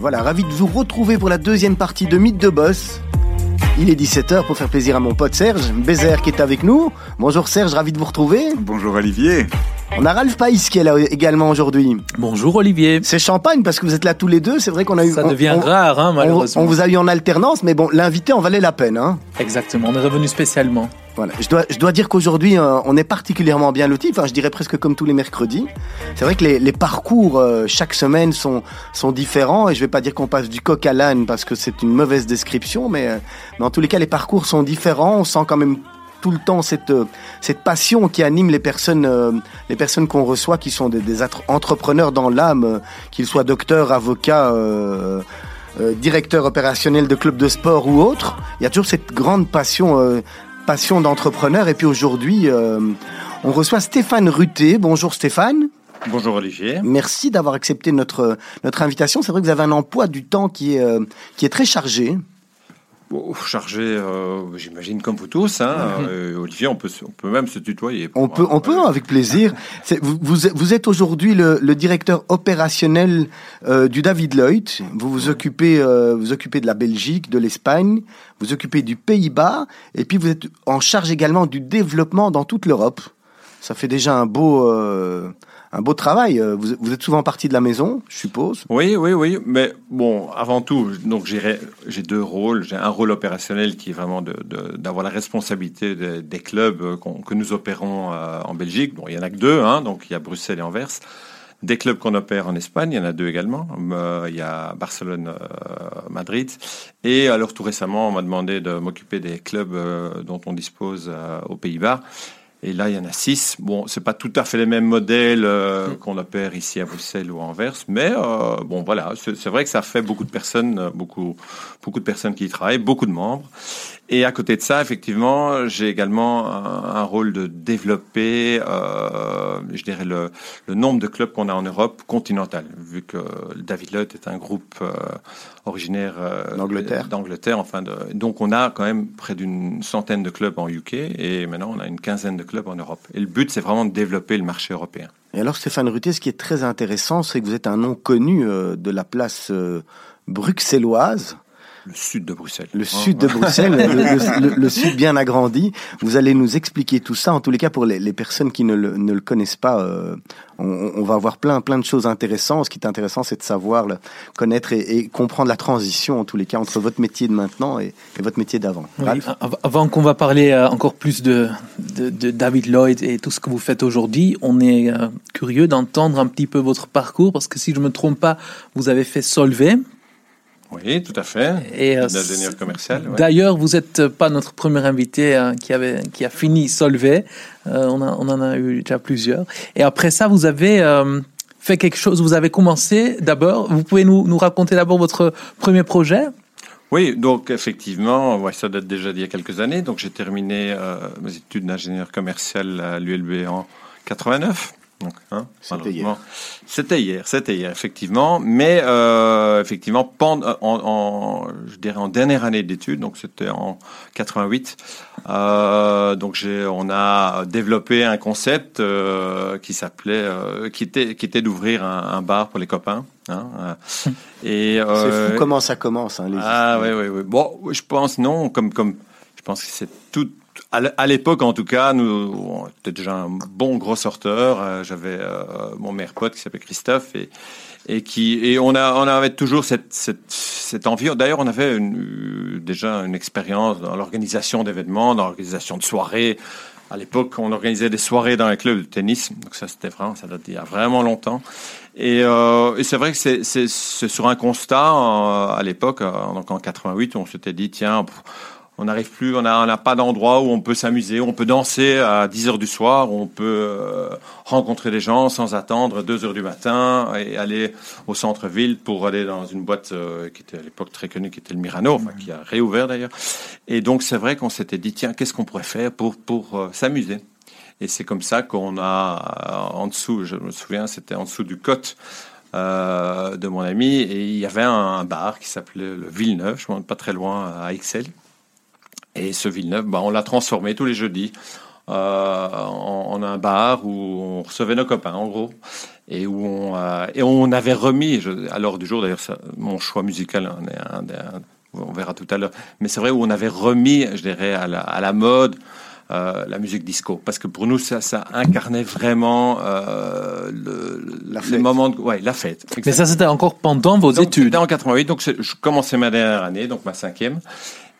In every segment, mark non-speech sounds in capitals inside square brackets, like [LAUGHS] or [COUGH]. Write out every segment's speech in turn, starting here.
Voilà, ravi de vous retrouver pour la deuxième partie de Mythe de Boss. Il est 17h pour faire plaisir à mon pote Serge Bézère qui est avec nous. Bonjour Serge, ravi de vous retrouver. Bonjour Olivier. On a Ralph Païs qui est là également aujourd'hui. Bonjour Olivier. C'est champagne parce que vous êtes là tous les deux. C'est vrai qu'on a eu. Ça devient on, rare, hein, malheureusement. On, vous a eu en alternance, mais bon, l'invité en valait la peine. Hein. Exactement, on est revenu spécialement. Voilà. Je dois, je dois dire qu'aujourd'hui, euh, on est particulièrement bien loti. Enfin, je dirais presque comme tous les mercredis. C'est vrai que les, les parcours euh, chaque semaine sont, sont différents. Et je vais pas dire qu'on passe du coq à l'âne parce que c'est une mauvaise description, mais, euh, mais en tous les cas, les parcours sont différents. On sent quand même tout le temps cette cette passion qui anime les personnes les personnes qu'on reçoit qui sont des, des entrepreneurs dans l'âme qu'ils soient docteurs avocats euh, euh, directeurs opérationnels de clubs de sport ou autres il y a toujours cette grande passion euh, passion d'entrepreneur et puis aujourd'hui on reçoit Stéphane Ruté bonjour Stéphane Bonjour Olivier. Merci d'avoir accepté notre notre invitation. C'est vrai que vous avez un emploi du temps qui est qui est très chargé. Bon, chargé, euh, j'imagine comme vous tous. Hein, euh, Olivier, on peut, on peut même se tutoyer. On peut, on peut, avec plaisir. [LAUGHS] Vous, êtes aujourd'hui le, le, directeur opérationnel euh, du David Lloyd. Vous vous occupez, vous occupez de la Belgique, de l'Espagne, vous occupez du Pays-Bas, et puis vous êtes en charge également du développement dans toute l'Europe. Ça fait déjà un beau, un beau travail. Euh, vous, êtes souvent parti de la maison, je suppose. Oui, oui, oui. Mais bon, avant tout, donc j'ai deux rôles. J'ai un rôle opérationnel qui est vraiment d'avoir la responsabilité de, des clubs euh, que nous opérons euh, en Belgique. Bon, il y en a que deux, hein, donc il y a Bruxelles et Anvers. Des clubs qu'on opère en Espagne, il y en a deux également. Il y a Barcelone, Madrid. Et alors tout récemment, on m'a demandé de m'occuper des clubs dont on dispose aux Pays-Bas. Et là, il y en a six. Bon, c'est pas tout à fait les mêmes modèles euh, qu'on opère ici à Bruxelles ou à Anvers, mais euh, bon, voilà, c'est vrai que ça fait beaucoup de personnes, beaucoup, beaucoup de personnes qui y travaillent, beaucoup de membres. Et à côté de ça, effectivement, j'ai également un, un, rôle de développer, euh, je dirais, le, le, nombre de clubs qu'on a en Europe continentale, vu que David Lloyd est un groupe euh, originaire euh, d'Angleterre. D'Angleterre, enfin, de, donc on a quand même près d'une centaine de clubs en UK et maintenant on a une quinzaine de en Europe. Et le but, c'est vraiment de développer le marché européen. Et alors, Stéphane Ruté, ce qui est très intéressant, c'est que vous êtes un nom connu euh, de la place euh, bruxelloise. Le sud de Bruxelles. Le sud de Bruxelles, le, le, le, sud bien agrandi. Vous allez nous expliquer tout ça. En tous les cas, pour les, les personnes qui ne le, ne le connaissent pas, euh, on, on, va avoir plein, plein de choses intéressantes. Ce qui est intéressant, c'est de savoir, le, connaître et, et, comprendre la transition, en tous les cas, entre votre métier de maintenant et, et votre métier d'avant. Oui, avant qu'on va parler euh, encore plus de, de, de, David Lloyd et tout ce que vous faites aujourd'hui, on est euh, curieux d'entendre un petit peu votre parcours, parce que si je ne me trompe pas, vous avez fait Solvay, oui, tout à fait. Et euh, d'ingénieur commercial. Ouais. D'ailleurs, vous n'êtes pas notre premier invité euh, qui avait qui a fini Solvay. Euh, on, a, on en a eu déjà plusieurs. Et après ça, vous avez euh, fait quelque chose. Vous avez commencé d'abord. Vous pouvez nous, nous raconter d'abord votre premier projet? Oui, donc effectivement, ouais, ça date déjà d'il y a quelques années. Donc j'ai terminé mes études d'ingénieur commercial à l'ULB en 89. Donc, hein, c'était hier. C'était hier, c'était hier, effectivement. Mais euh, effectivement, pendant, en, en, je dirais en dernière année d'études, donc c'était en 88. Euh, donc j'ai, on a développé un concept euh, qui s'appelait, euh, qui était, qui était d'ouvrir un, un, bar pour les copains. Hein, et [LAUGHS] c'est fou comment ça commence. Hein, les ah oui, oui, oui. Bon, je pense non, comme, comme, je pense que c'est tout à l'époque, en tout cas, nous, on était déjà un bon gros sorteur. Euh, J'avais euh, mon meilleur pote qui s'appelait Christophe et, et qui et on a on avait toujours cette cette, cette envie. D'ailleurs, on avait une, déjà une expérience dans l'organisation d'événements, dans l'organisation de soirées. À l'époque, on organisait des soirées dans les clubs de tennis. Donc ça, c'était vraiment, ça date d'il y a vraiment longtemps. Et, euh, et c'est vrai que c'est sur un constat euh, à l'époque, donc en 88, on s'était dit tiens on n'arrive plus, on n'a pas d'endroit où on peut s'amuser, on peut danser à 10 heures du soir, on peut euh, rencontrer des gens sans attendre 2 heures du matin et aller au centre-ville pour aller dans une boîte euh, qui était à l'époque très connue, qui était le Mirano, qui a réouvert d'ailleurs. Et donc c'est vrai qu'on s'était dit, tiens, qu'est-ce qu'on pourrait faire pour, pour euh, s'amuser? Et c'est comme ça qu'on a, en dessous, je me souviens, c'était en dessous du côte, de mon ami et il y avait un, un bar qui s'appelait le Villeneuve, je ne pas très loin à Excel. Et ce Villeneuve, bah, on l'a transformé tous les jeudis euh, en, en, un bar où on recevait nos copains, en gros. et où on, euh, et on avait remis, je, à l'heure du jour d'ailleurs, mon choix musical, on, est un, un, on verra tout à l'heure, mais c'est vrai où on avait remis, je dirais, à la, à la mode euh, la musique disco, parce que pour nous ça, ça incarnait vraiment euh, le, La les fête. moments, de, ouais, la fête. Mais ça, c'était encore pendant vos Donc, études. C'était en 88, donc je commençais ma dernière année, donc ma cinquième.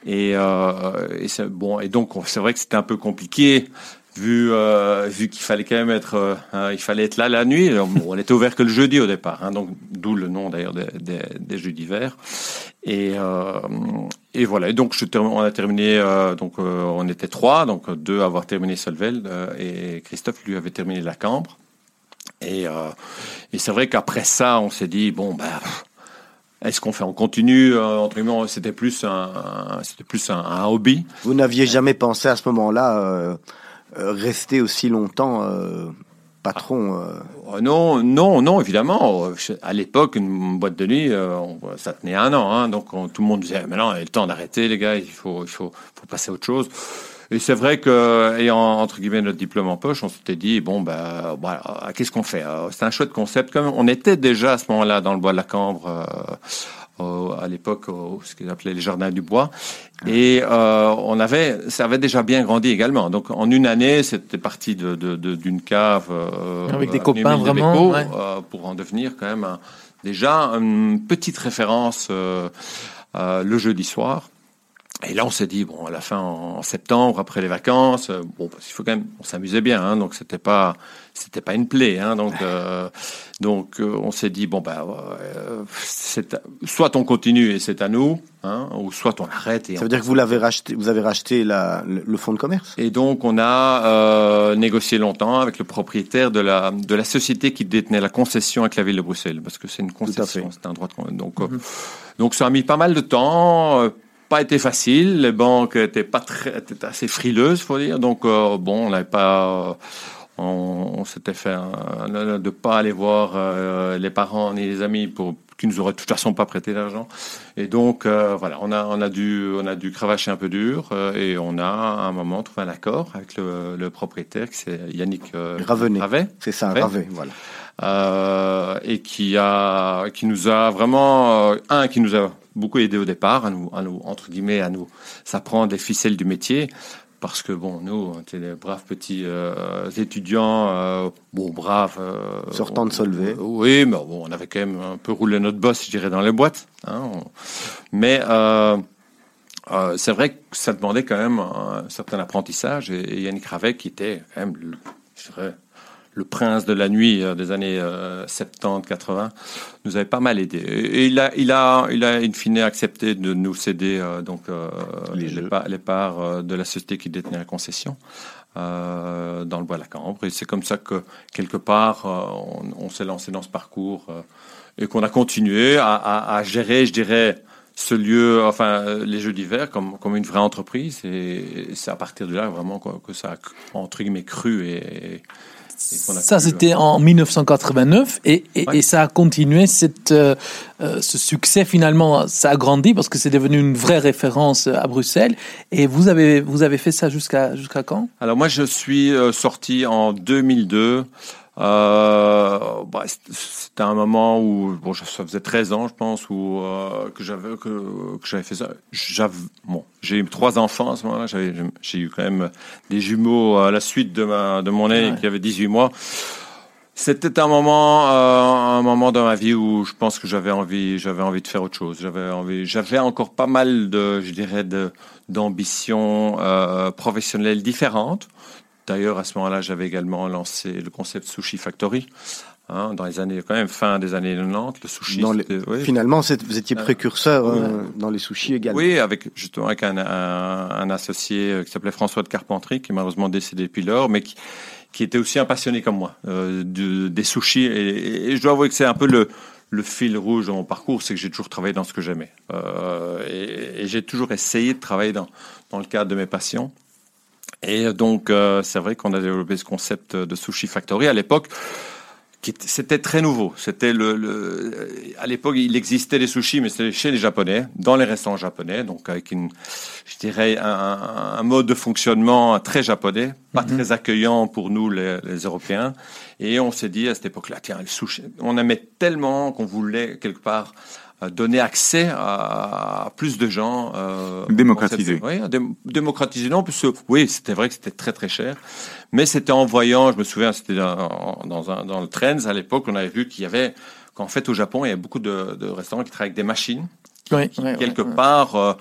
Et, euh, et bon. Et donc on- c'est vrai que c'était un peu compliqué vu euh, vu qu'il fallait quand même être euh, hein, il fallait être là la nuit. Bon, on était ouvert que le jeudi au départ, hein, donc d'où le nom d'ailleurs des, des, des jeux d'hiver. Et, euh, et voilà. Et donc on a terminé. euh, donc euh, on était trois, donc deux à avoir terminé Solvel et Christophe lui avait terminé la Cambre. Et, et c'est vrai qu'après ça, on s'est dit bon bah pff, est-ce qu'on fait on continue euh, entre guillemets, c'était plus un, c'était plus un, un hobby? Vous n'aviez jamais pensé à ce moment-là euh, euh, rester aussi longtemps patron euh, non, non, non, évidemment. À l'époque, une boîte de nuit, ça tenait un an, hein, donc on- tout le monde disait maintenant, il est temps d'arrêter, les gars, il faut, il faut, faut passer à autre chose. Et c'est vrai que, ayant entre guillemets notre diplôme en poche, on s'était dit bon ben voilà, euh, qu'est-ce qu'on fait Euh, C'est un chouette concept. Comme on était déjà à ce moment-là dans le bois de la Cambre. euh, à l'époque, ce qu'ils appelaient les jardins du bois, et euh, on avait, ça avait déjà bien grandi également. Donc en une année, c'était parti de, de- de- d'une cave Avec des copains, vraiment, ouais. pour en devenir quand même un- déjà une petite référence euh, le jeudi soir. Et là, on s'est dit bon, à la fin en, septembre, après les vacances, euh, bon, parce qu'il faut quand même, on s'amusait bien, hein, donc c'était pas, c'était pas une plaie, hein, donc, euh, donc euh, on s'est dit bon bah, euh, soit on continue et c'est à nous, hein, ou soit on arrête et Ça on veut dire que vous l'avez racheté, vous avez racheté la, le, fonds de commerce. Et donc, on a négocié longtemps avec le propriétaire de la, de la société qui détenait la concession avec la ville de Bruxelles, parce que c'est une concession, c'est un droit de donc, euh, donc, ça a mis pas mal de temps, pas été facile. Les banques étaient pas très, étaient assez frileuses, faut dire. Donc, euh, bon, on n'avait pas. euh, on, on s'était fait un- de pas aller voir euh, les parents ni les amis pour qui nous auraient de toute façon pas prêté l'argent. Et donc euh, voilà, on a on a dû on a dû cravacher un peu dur euh, et on a à un moment trouvé un accord avec le, le propriétaire qui c'est Yannick euh, Ravenet. Ravet, C'est ça. Ravet, voilà. euh, et qui a qui nous a vraiment euh, un qui nous a beaucoup aidé au départ à nous à nous entre guillemets à nous s'apprendre les ficelles du métier parce que bon nous on était des braves petits euh, étudiants euh, bon braves euh, Sortant de Solvay. oui mais bon on avait quand même un peu roulé notre boss je dirais dans les boîtes hein, on- mais euh, c'est vrai que ça demandait quand même un certain apprentissage et, et Yannick Ravet qui était quand même je dirais, le prince de la nuit euh, des années 70-80 nous avait pas mal aidé et il a il a il a in fine accepté de nous céder euh, donc euh, Les les, parts euh, de la société qui détenait la concession euh, dans le bois de la Cambre et c'est comme ça que quelque part euh, on, on s'est lancé dans ce parcours euh, et qu'on a continué à, à- à gérer je dirais ce lieu, enfin euh, les Jeux d'hiver comme, comme une vraie entreprise. Et c'est à partir de là vraiment que ça a entre guillemets cru et, Ça, c'était en 1989 et, et, Ouais. et ça a continué cette, euh, euh, ce succès finalement, ça a grandi parce que c'est devenu une vraie référence à Bruxelles. Et vous avez, vous avez fait ça jusqu'à jusqu'à quand? Alors moi je suis euh, sorti en 2002. Euh, bah, c'était- un moment où bon, ça faisait 13 ans, je pense, où euh, que j'avais que, que j'avais fait ça. J'avais bon, j'ai eu trois enfants à ce moment-là. J'avais j'ai eu quand même des jumeaux à la suite de ma de mon aîné Ouais. qui avait 18 mois. C'était un moment, euh, un moment dans ma vie où je pense que j'avais envie, j'avais envie de faire autre chose. J'avais envie, j'avais encore pas mal de, je dirais, de d'ambitions euh, professionnelles différentes. D'ailleurs, à ce moment-là, j'avais également lancé le concept Sushi Factory. hein, dans les années, quand même, fin des années 90, le sushi. Les- oui. Finalement, vous étiez précurseur euh, dans les sushis également. Oui, avec justement avec un, un, un associé euh, qui s'appelait François de Carpentry, qui est malheureusement décédé depuis lors, mais qui, qui était aussi un passionné comme moi euh, de, des sushis. Et, et je dois avouer que c'est un peu le, le fil rouge de mon parcours, c'est que j'ai toujours travaillé dans ce que j'aimais. Euh, et et j'ai toujours essayé de travailler dans, dans le cadre de mes passions. Et donc, euh, c'est vrai qu'on a développé ce concept de Sushi Factory. À l'époque, c'était très nouveau. C'était le, le, à l'époque, il existait des sushis, mais c'était chez les Japonais, dans les restaurants japonais, donc avec une, je dirais, un, un mode de fonctionnement très japonais, pas mhm. très accueillant pour nous les, les Européens. Et on s'est dit à cette époque-là, tiens, le sushi, on aimait tellement qu'on voulait quelque part donner accès à, plus de gens. Euh, démocratiser. Oui, démocratiser. Non, parce que oui, c'était vrai que c'était très très cher, mais c'était en voyant. Je me souviens, c'était dans, dans, un, dans le Trends à l'époque, on avait vu qu'il y avait qu'en fait au Japon, il y a beaucoup de, de restaurants qui travaillent avec des machines. Oui, qui, quelque part euh,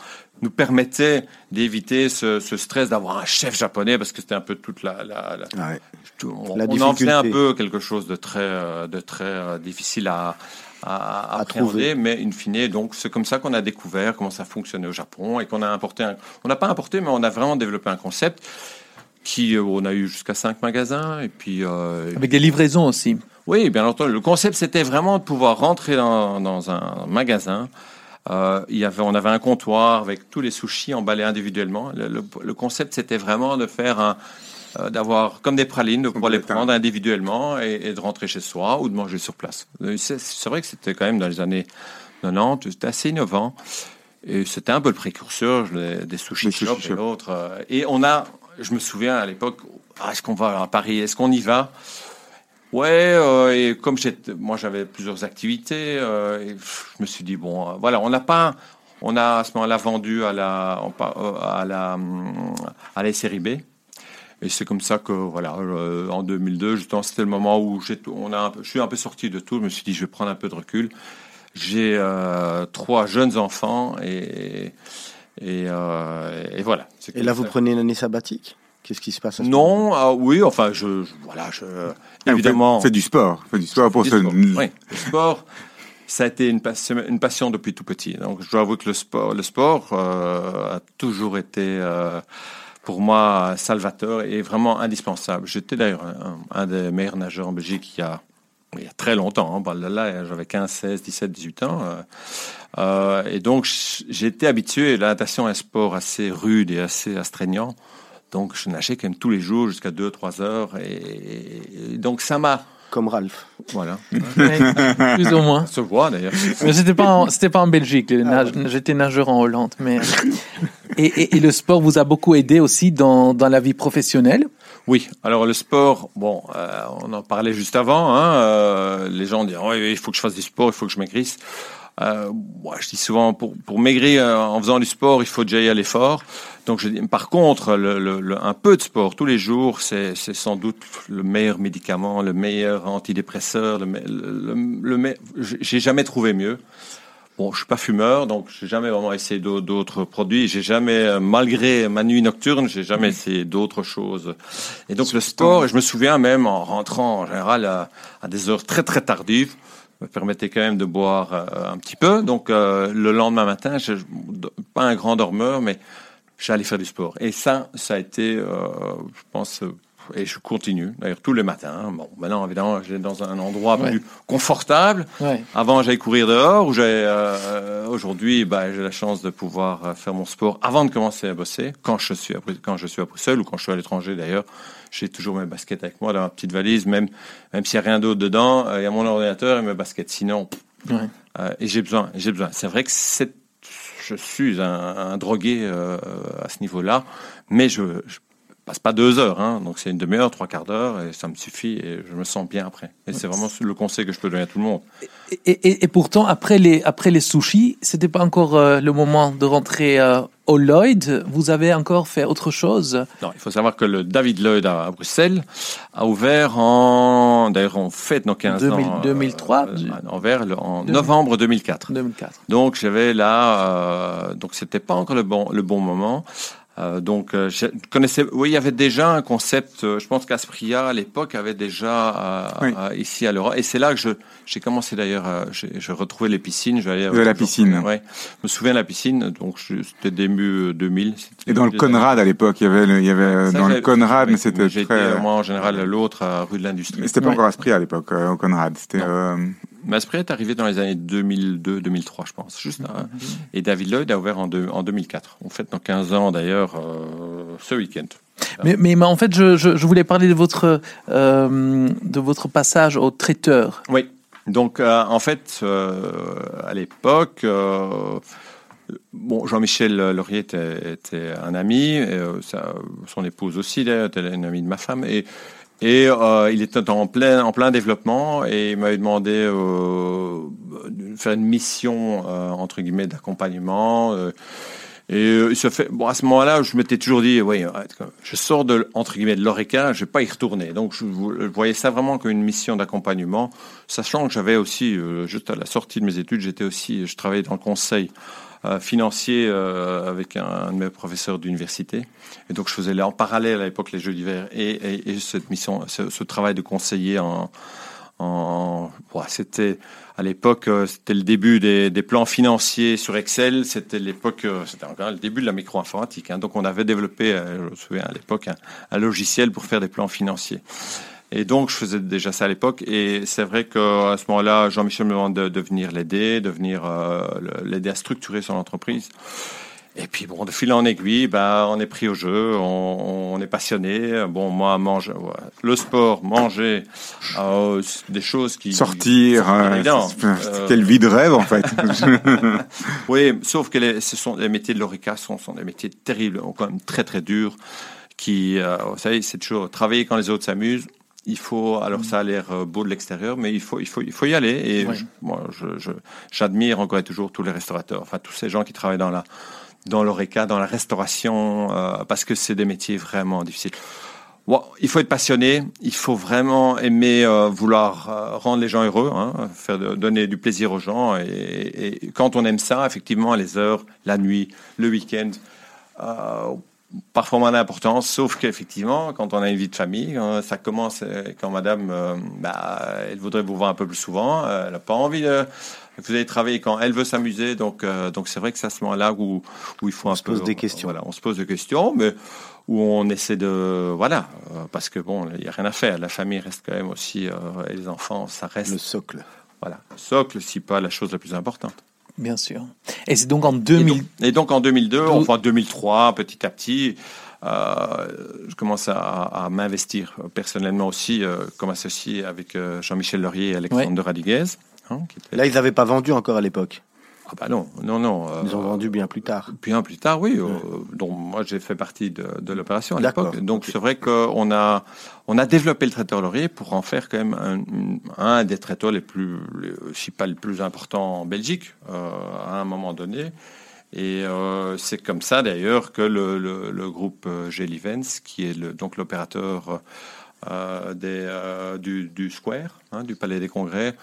nous permettait d'éviter ce, ce, stress d'avoir un chef japonais parce que c'était un peu toute la, la, la, on, la on en faisait un peu quelque chose de très euh, de très difficile à à, trouver, mais in fine, donc c'est comme ça qu'on a découvert comment ça fonctionnait au Japon et qu'on a importé. on n'a pas importé, mais on a vraiment développé un concept qui, euh, on a eu jusqu'à cinq magasins et puis euh, avec des livraisons aussi. Oui, bien entendu. Le concept c'était vraiment de pouvoir rentrer dans, dans un magasin. Euh, il y avait, on avait un comptoir avec tous les sushis emballés individuellement. Le, le concept c'était vraiment de faire un, euh, d'avoir comme des pralines, de pouvoir les prendre individuellement et, de rentrer chez soi ou de manger sur place. Euh, c'est vrai que c'était quand même dans les années 90, c'était assez innovant. Et c'était un peu le précurseur des sushis shops et l'autre. Euh, et on a, je me souviens à l'époque, ah, est-ce qu'on va à Paris Est-ce qu'on y va? Ouais, et comme moi j'avais plusieurs activités, et je me suis dit bon, voilà, on n'a pas, on a à ce moment-là vendu à la, à la, à la série B. Et c'est comme ça que, voilà, euh, en 2002, justement, c'était le moment où on a je suis un peu sorti de tout. Je me suis dit, je vais prendre un peu de recul. J'ai euh, trois jeunes enfants et, et, euh, et voilà. Et là, vous prenez une année sabbatique? Qu'est-ce qui se passe Non, ah, oui, enfin, je, voilà, je, ah, évidemment. C'est du sport, fait du sport pour ce... Oui, le sport, ça a été une passion, une passion depuis tout petit. Donc, je dois avouer que le sport, le sport a toujours été pour moi, Salvatore est vraiment indispensable. J'étais d'ailleurs un, des meilleurs nageurs en Belgique il y a, très longtemps. Hein. Là, j'avais 15, 16, 17, 18 ans. Euh, euh, et donc, été habitué. La natation est un sport assez rude et assez astreignant. Donc, je nageais quand même tous les jours jusqu'à 2-3 heures. Et, donc, ça m'a comme Ralph. Voilà. plus ou moins. [LAUGHS] Se voit d'ailleurs. Mais c'était pas c'était pas en Belgique. Ah j'étais nageur en Hollande, mais [LAUGHS] et, le sport vous a beaucoup aidé aussi dans, dans la vie professionnelle? Oui, alors le sport, bon, euh, on en parlait juste avant, hein, euh, les gens disent il faut que je fasse du sport, il faut que je maigrisse. Euh, moi, je dis souvent, pour, pour maigrir en faisant du sport, il faut déjà y aller fort. Donc, je dis, par contre, le, un peu de sport tous les jours, c'est sans doute le meilleur médicament, le meilleur antidépresseur. Le, j'ai jamais trouvé mieux. Bon, je suis pas fumeur, donc j'ai jamais vraiment essayé d'autres produits. J'ai jamais, euh, malgré ma nuit nocturne, j'ai jamais essayé d'autres choses. Et donc le sport, je me souviens même en rentrant en général à, des heures très très tardives, me permettait quand même de boire euh, un petit peu. Donc euh, le lendemain matin, je, pas un grand dormeur, mais j'allais faire du sport. Et ça, ça a été, je pense, et je continue, d'ailleurs tous les matins. Bon, maintenant évidemment, j'ai dans un endroit plus confortable. Avant, j'allais courir dehors. Où euh, aujourd'hui, bah, j'ai la chance de pouvoir euh, faire mon sport avant de commencer à bosser. Quand je suis à, quand je suis à Bruxelles ou quand je suis à l'étranger d'ailleurs, j'ai toujours mes baskets avec moi dans ma petite valise, même même s'il n'y a rien d'autre dedans. Euh, il y a mon ordinateur et mes baskets. Sinon, et j'ai besoin, j'ai besoin. C'est vrai que c'est je suis un, drogué à ce niveau-là, mais je, je passe pas deux heures, hein. donc c'est une demi-heure, trois quarts d'heure, et ça me suffit, et je me sens bien après. Et c'est vraiment le conseil que je peux donner à tout le monde. Et, pourtant, après les, après les sushis, c'était pas encore euh, le moment de rentrer euh, au Lloyd. Vous avez encore fait autre chose? Non, il faut savoir que le David Lloyd à, Bruxelles a ouvert en, d'ailleurs, en fête nos 15 ans. 2003 euh, en, en novembre 2004. 2004. Donc j'avais là, donc c'était pas encore le bon, le bon moment. Euh, donc, euh, je connaissais. Oui, il y avait déjà un concept. Euh, je pense qu'Aspria à l'époque avait déjà ici à l'Europe, et c'est là que je j'ai commencé d'ailleurs. j'ai retrouvé les piscines. Je de la piscine. Ouais. Je me souviens de la piscine. Donc c'était début 2000. Et dans le Conrad à l'époque, il y avait il y avait dans le Conrad, mais c'était très. moi en général l'autre rue de l'Industrie. Mais c'était pas encore Aspria à l'époque au Conrad. C'était. Maspray est arrivé dans les années 2002-2003, je pense. Juste, hein. mhm. Et David Lloyd a ouvert en, en 2004. On fête dans 15 ans, d'ailleurs, euh, ce week-end. Mais, mais, en fait, je, je, voulais parler de votre, euh, de votre passage au traiteur. Oui. Donc, euh, en fait, à l'époque, bon, Jean-Michel Laurier était, était, un ami, et, son épouse aussi, était une amie de ma femme, et et euh, il était en plein, en plein développement et il m'avait demandé euh, de faire une mission, euh, entre guillemets, d'accompagnement. Et à ce moment-là, je m'étais toujours dit, oui, je sors de, entre guillemets, de l'ORECA, je vais pas y retourner. Donc, je, voyais ça vraiment comme une mission d'accompagnement, sachant que j'avais aussi, juste à la sortie de mes études, j'étais aussi, je travaillais dans le conseil financier euh, avec un, de mes professeurs d'université. Et donc, je faisais en parallèle à l'époque les Jeux d'hiver et, et, cette mission, ce, travail de conseiller en. c'était à l'époque, euh, c'était le début des, plans financiers sur Excel. C'était l'époque, c'était encore le début de la micro-informatique. Hein. Donc, on avait développé, je me souviens à l'époque, un, logiciel pour faire des plans financiers. Et donc, je faisais déjà ça à l'époque. Et c'est vrai qu'à ce moment-là, Jean-Michel me demande de, venir l'aider, de venir euh, l'aider à structurer son entreprise. Et puis bon, de fil en aiguille, bah, on est pris au jeu, on, on est passionné. Bon, moi, manger, le sport, manger, euh, des choses qui sortir, euh, quelle vie de rêve en fait. [LAUGHS] oui, sauf que les, ce sont les métiers de l'ORECA sont, sont des métiers terribles, quand même très très durs. Qui, euh, vous savez, c'est toujours travailler quand les autres s'amusent il faut, alors ça a l'air euh, beau de l'extérieur, mais il faut, il faut, il faut y aller. Et moi, je, j'admire encore et toujours tous les restaurateurs, enfin tous ces gens qui travaillent dans la, dans l'oreca, dans la restauration, euh, parce que c'est des métiers vraiment difficiles. il faut être passionné, il faut vraiment aimer euh, vouloir rendre les gens heureux, hein, faire donner du plaisir aux gens. Et, et, quand on aime ça, effectivement, les heures, la nuit, le week-end, parfois moins d'importance, sauf qu'effectivement, quand on a une vie de famille, euh, ça commence euh, quand madame, euh, bah, elle voudrait vous voir un peu plus souvent, elle n'a pas envie de... Vous allez travailler quand elle veut s'amuser, donc donc c'est vrai que c'est à ce moment-là où, où il faut on un se pose des questions. Voilà, on se pose des questions, mais où on essaie de voilà, parce que bon, il y a rien à faire. La famille reste quand même aussi et les enfants, ça reste le socle. Voilà, le socle, si pas la chose la plus importante. Bien sûr. Et c'est donc en 2000. Et donc, en 2002, enfin 2003, petit à petit, euh, je commence à, m'investir personnellement aussi euh, comme associé avec euh, Jean-Michel Laurier et Alexandre Radiguez. Hein, Là, ils n'avaient pas vendu encore à l'époque. Ah bah non, non, non. Ils ont vendu bien plus tard. Bien plus tard, oui. donc moi j'ai fait partie de, de l'opération à l'époque. Donc c'est vrai qu'on a on a développé le traiteur Laurier pour en faire quand même un, un des traiteurs les plus, si pas le plus important en Belgique euh, à un moment donné. Et euh, c'est comme ça d'ailleurs que le, le, le groupe euh, Gelivens, qui est le, donc l'opérateur euh, des, euh, du, du, Square, hein, du Palais des Congrès,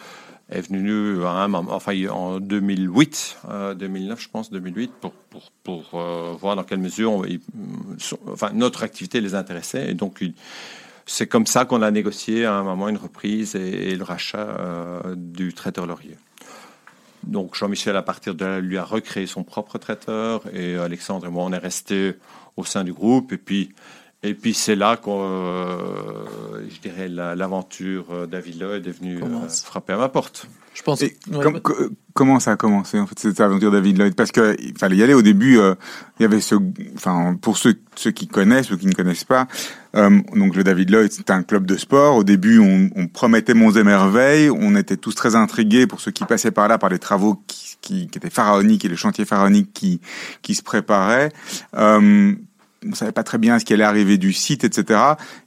est venu à un moment, enfin en 2008, 2009 je pense, 2008, pour, pour, pour voir dans quelle mesure enfin, notre activité les intéressait. Et donc, c'est comme ça qu'on a négocié à un moment une reprise et, le rachat euh, du traiteur Laurier. Donc Jean-Michel, à partir de là, lui a recréé son propre traiteur et Alexandre et moi, on est restés au sein du groupe. Et puis, et puis c'est là que, euh, je dirais, l'aventure euh, David Lloyd est venue frapper à ma porte. Je pense. comment ça a commencé en fait cette aventure David Lloyd Parce qu'il fallait y aller au début. Euh, il y avait ce, enfin pour ceux ceux qui connaissent ou qui ne connaissent pas, euh, donc le David Lloyd c'est un club de sport. Au début, on, on promettait monts et merveilles. On était tous très intrigués pour ceux qui passaient par là par les travaux qui, qui, qui étaient pharaoniques et les chantiers pharaoniques qui qui se préparaient. Euh, on savait pas très bien ce qui allait arriver du site, etc.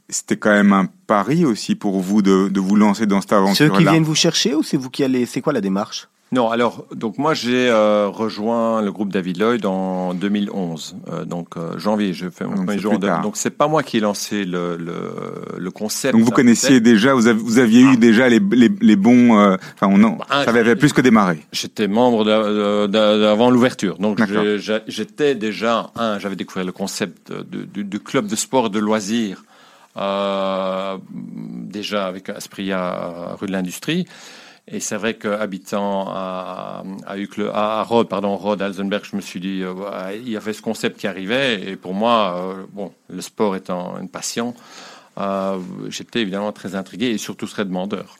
C'était quand même un pari aussi pour vous de, de vous lancer dans cette aventure-là. Ceux qui viennent vous chercher ou c'est vous qui allez C'est quoi la démarche? Non, alors donc moi j'ai euh, rejoint le groupe David Lloyd en 2011, euh, donc euh, janvier. Je fais mon premier jour. donc c'est pas moi qui ai lancé le, le, le concept. Donc vous connaissiez déjà, vous, avez, vous aviez eu ah. déjà les, les, les bons. Enfin, on bah, ça avait plus que démarré. J'étais membre avant l'ouverture, donc j'étais déjà un. J'avais découvert le concept du, du, club de sport et de loisirs déjà avec Aspria rue de l'Industrie. Et c'est vrai qu'habitant à, à, à, Rhodes, pardon, Rhodes, Alzenberg, je me suis dit, euh, il y avait ce concept qui arrivait. Et pour moi, euh, bon, le sport étant une passion, euh, j'étais évidemment très intrigué et surtout très demandeur.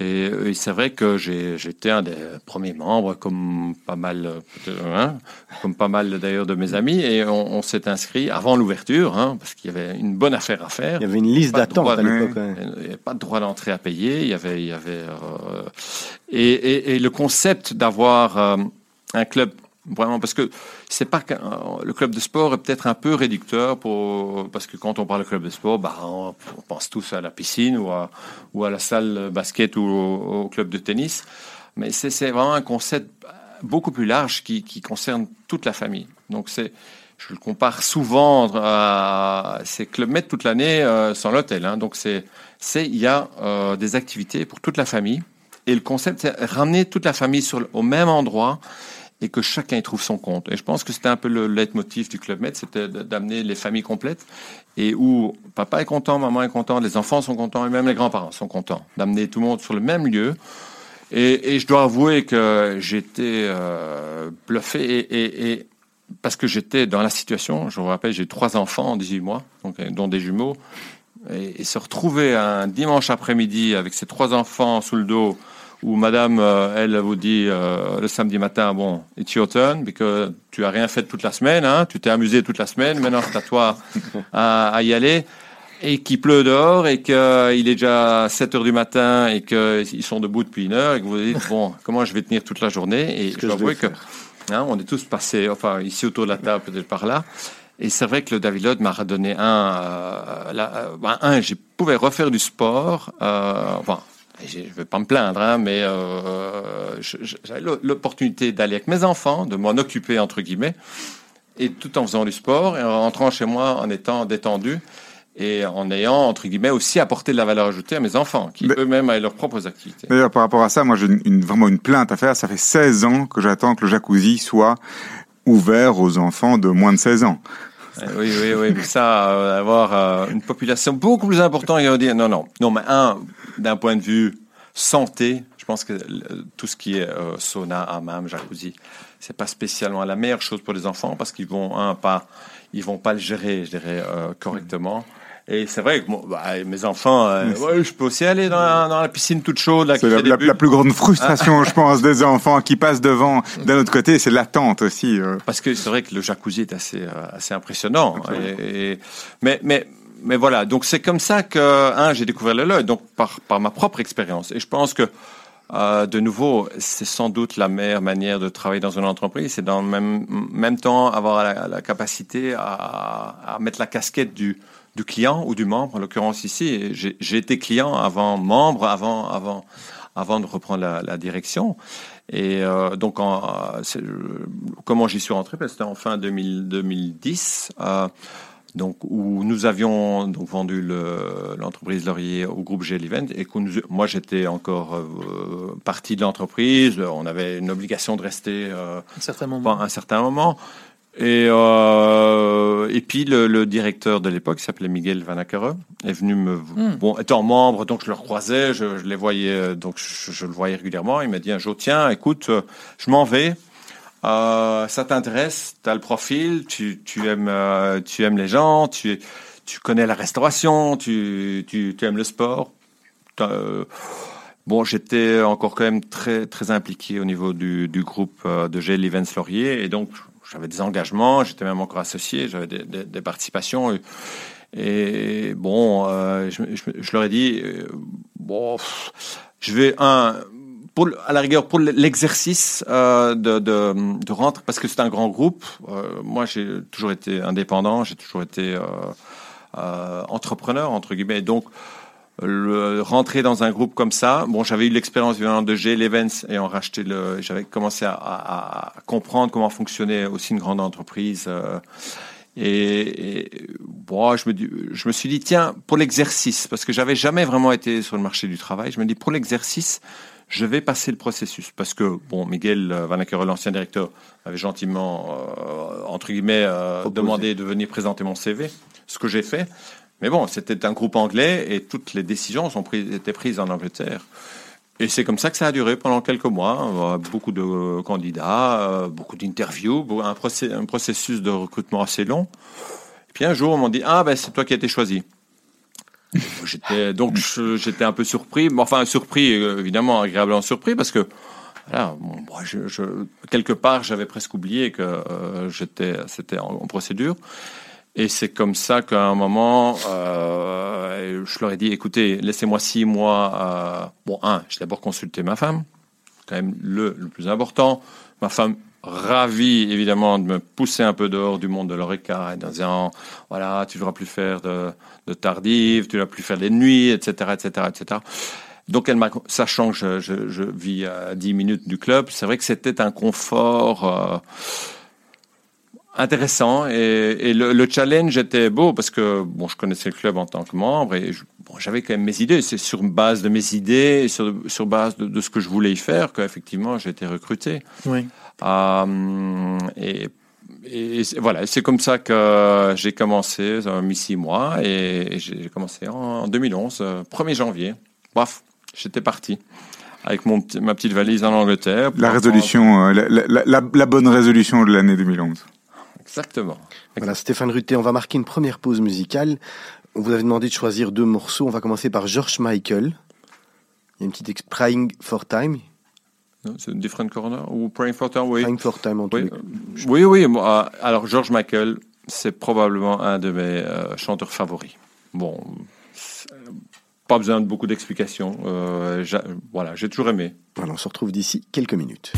Et, et c'est vrai que j'étais un des premiers membres, comme pas mal, euh, hein, comme pas mal d'ailleurs de mes amis, et on, on s'est inscrit avant l'ouverture, hein, parce qu'il y avait une bonne affaire à faire. Il y avait une liste d'attente à l'époque. Il n'y avait pas de droit d'entrée à payer. Il y avait, il y avait, euh, et, et, et le concept d'avoir euh, un club vraiment parce que c'est pas euh, le club de sport est peut-être un peu réducteur pour parce que quand on parle de club de sport, bah, on, pense tous à la piscine ou à ou à la salle basket ou au, club de tennis. Mais c'est vraiment un concept beaucoup plus large qui, concerne toute la famille. Donc c'est je le compare souvent à ces clubs med toute l'année euh, sans l'hôtel. Hein. Donc c'est c'est il y a euh, des activités pour toute la famille et le concept c'est ramener toute la famille sur au même endroit et que chacun y trouve son compte. Et je pense que c'était un peu le leitmotiv du Club Med, c'était d'amener les familles complètes et où papa est content, maman est content, les enfants sont contents et même les grands-parents sont contents. D'amener tout le monde sur le même lieu. Et, je dois avouer que j'étais euh, bluffé et, parce que j'étais dans la situation, je vous rappelle, j'ai trois enfants en 18 mois, donc, euh, dont des jumeaux, et se retrouver un dimanche après-midi avec ces trois enfants sous le dos, où madame, euh, elle vous dit euh, le samedi matin, bon, it's your turn, parce que tu as rien fait toute la semaine, hein, tu t'es amusé toute la semaine, maintenant c'est à toi à, à y aller, et qu'il pleut dehors, et qu'il est déjà 7 heures du matin, et qu'ils sont debout depuis une heure, et que vous vous dites, bon, comment je vais tenir toute la journée, et je dois avouer que hein, on est tous passés, enfin ici autour de la table, peut-être par là, et c'est vrai que le David Lloyd m'a redonné un, euh, la- euh, ben, un, je pouvais refaire du sport, euh, enfin, je vais pas me plaindre, hein, mais euh, j'avais l'o- l'opportunité d'aller avec mes enfants, de m'en occuper entre guillemets, et tout en faisant du sport et en rentrant chez moi en étant détendu et en ayant entre guillemets aussi apporté de la valeur ajoutée à mes enfants, qui eux-mêmes avaient leurs propres activités. D'ailleurs, par rapport à ça, moi, j'ai une, vraiment une plainte à faire. Ça fait 16 ans que j'attends que le jacuzzi soit ouvert aux enfants de moins de 16 ans. Euh, Oui, oui, oui, mais ça, euh, avoir euh, une population beaucoup plus importante, il va dire non, non, non, mais un, d'un point de vue santé, je pense que tout ce qui est euh, sauna, hammam, jacuzzi, c'est pas spécialement la meilleure chose pour les enfants parce qu'ils vont un pas, ils vont pas le gérer, je dirais, euh, correctement. Et c'est vrai que bah, mes enfants, euh, ouais, je peux aussi aller dans la, dans la piscine toute chaude C'est la, plus grande frustration, je pense, des enfants qui passent devant. D'un autre côté, c'est l'attente aussi. Parce que c'est vrai que le jacuzzi est assez, assez impressionnant. Et, et- mais, mais, mais voilà, donc c'est comme ça que un, j'ai découvert le Lloyd, donc par, ma propre expérience. Et je pense que, euh, de nouveau, c'est sans doute la meilleure manière de travailler dans une entreprise, c'est dans le même, temps avoir la, capacité à, mettre la casquette du, client ou du membre, en l'occurrence ici. J'ai été client avant membre, avant, avant, avant de reprendre la, direction. Et euh, donc, euh, comment j'y suis rentré? Ben, C'était en fin 2000 2010, euh, donc où nous avions donc vendu le- l'entreprise Laurier au groupe GL Event et que nous, moi j'étais encore euh, partie de l'entreprise. On avait une obligation de rester euh, un certain moment. pendant un certain moment. Et, euh, et puis le, le directeur de l'époque, qui s'appelait Miguel Van Ackere, est venu me... Hmm. Bon, étant membre, donc je le croisais, je, je les voyais, donc je, je le voyais régulièrement. Il m'a dit un jour, tiens, écoute, je m'en vais. Euh, ça t'intéresse, tu as le profil, tu, tu, aimes, euh, tu aimes les gens, tu, connais la restauration, tu, aimes le sport. Euh, Bon, j'étais encore quand même très très impliqué au niveau du, groupe de GL Events Laurier et donc j'avais des engagements, j'étais même encore associé, j'avais des, participations et, bon, je, je, leur ai dit bon, je vais un pour, à la rigueur pour l'exercice euh, de, de, de rentrer parce que c'est un grand groupe. euh, moi, j'ai toujours été indépendant, j'ai toujours été euh, entrepreneur entre guillemets, donc le, rentrer dans un groupe comme ça. Bon, j'avais eu l'expérience venant de G Events ayant racheté le, j'avais commencé à, comprendre comment fonctionnait aussi une grande entreprise. et, et, bon, je me, je me suis dit, tiens, pour l'exercice, parce que j'avais jamais vraiment été sur le marché du travail, je me dis, pour l'exercice, je vais passer le processus. Parce que, bon, Miguel euh, Van Ackere, l'ancien directeur, avait gentiment, euh, entre guillemets, euh, demandé de venir présenter mon CV, ce que j'ai fait. Mais bon, c'était un groupe anglais et toutes les décisions sont prises, étaient prises en Angleterre. Et c'est comme ça que ça a duré pendant quelques mois. Beaucoup de candidats, beaucoup d'interviews, un processus de recrutement assez long. Et puis un jour, on m'a dit Ah, ben c'est toi qui as été choisi. J'étais donc j'étais un peu surpris, mais enfin surpris euh, évidemment agréablement surpris parce que voilà, quelque part j'avais presque oublié que euh, j'étais c'était en, en procédure. Et c'est comme ça qu'à un moment euh, je leur ai dit écoutez laissez-moi six mois euh, bon un j'ai d'abord consulté ma femme quand même le, le plus important. Ma femme ravie évidemment de me pousser un peu dehors du monde de l'oreca et en disant voilà tu ne devras plus faire de, de tardive tu ne devras plus faire des nuits etc etc etc donc sachant que je, vis à 10 minutes du club c'est vrai que c'était un confort euh, intéressant et, le, le challenge était beau parce que bon je connaissais le club en tant que membre et bon, j'avais quand même mes idées. C'est sur base de mes idées sur, sur base de, de ce que je voulais y faire qu'effectivement j'ai été recruté. Oui. Euh, et, voilà, c'est comme ça que j'ai commencé, ça m'a mis six mois, et, j'ai commencé en 2011, euh, 1er janvier. Bref, j'étais parti avec mon, ma petite valise en Angleterre. La résolution, euh, la, la- la- la bonne résolution de l'année 2011. Exactement. Voilà, Stéphane Ruté, on va marquer une première pause musicale. On vous avait demandé de choisir deux morceaux. On va commencer par George Michael. Il y a une petite Praying for Time. C'est Different Corner ou Praying for Time, oui. Praying for Time en tout Oui, cas. oui, oui. moi, alors, George Michael, c'est probablement un de mes euh, chanteurs favoris. Bon, pas besoin de beaucoup d'explications. Euh, voilà, j'ai toujours aimé. Voilà, on se retrouve d'ici quelques minutes.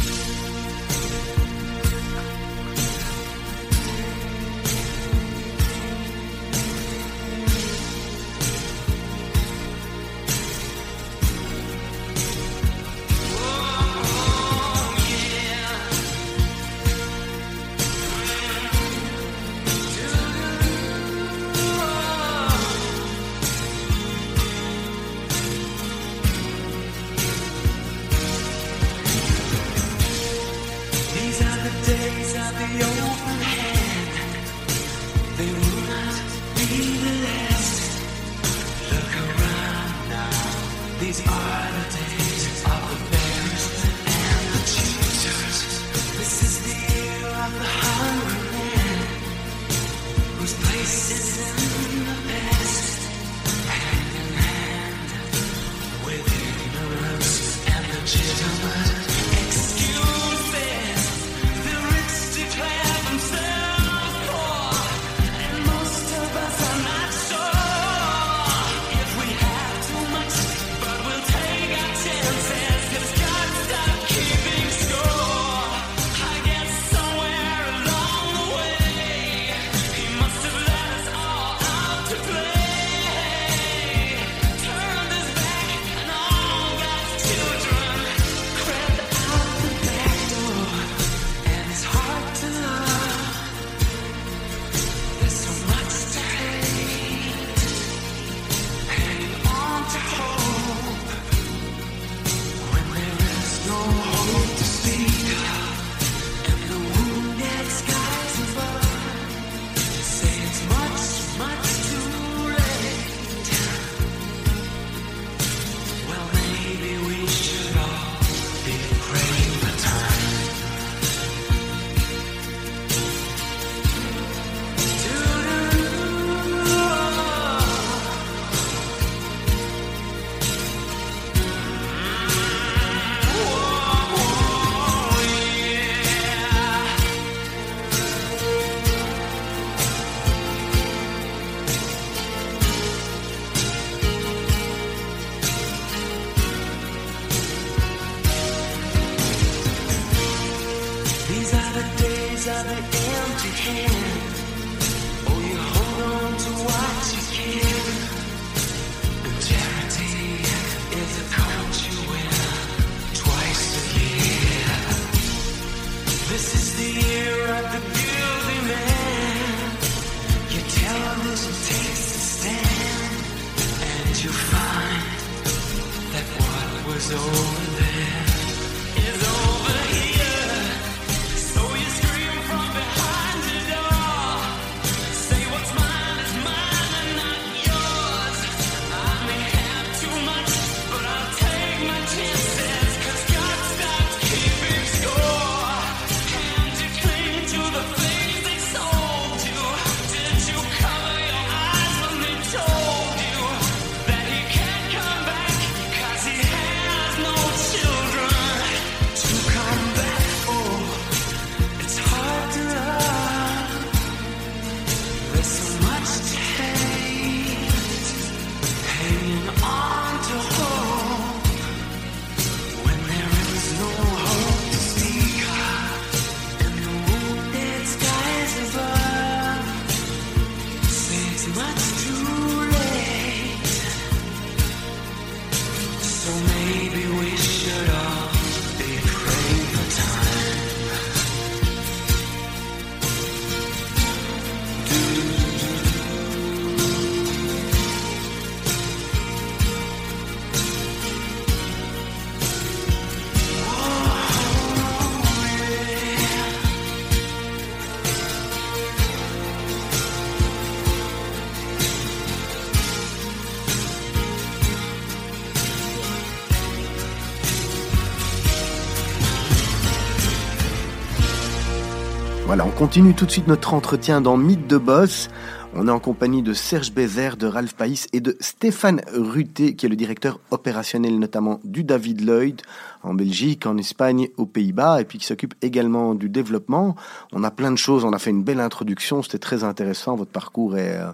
Continue tout de suite notre entretien dans Mythe de Boss. On est en compagnie de Serge Bézère, de Ralph Païs et de Stéphane Ruté, qui est le directeur opérationnel notamment du David Lloyd en Belgique, en Espagne, aux Pays-Bas, et puis qui s'occupe également du développement. On a plein de choses, on a fait une belle introduction, c'était très intéressant, votre parcours est, euh,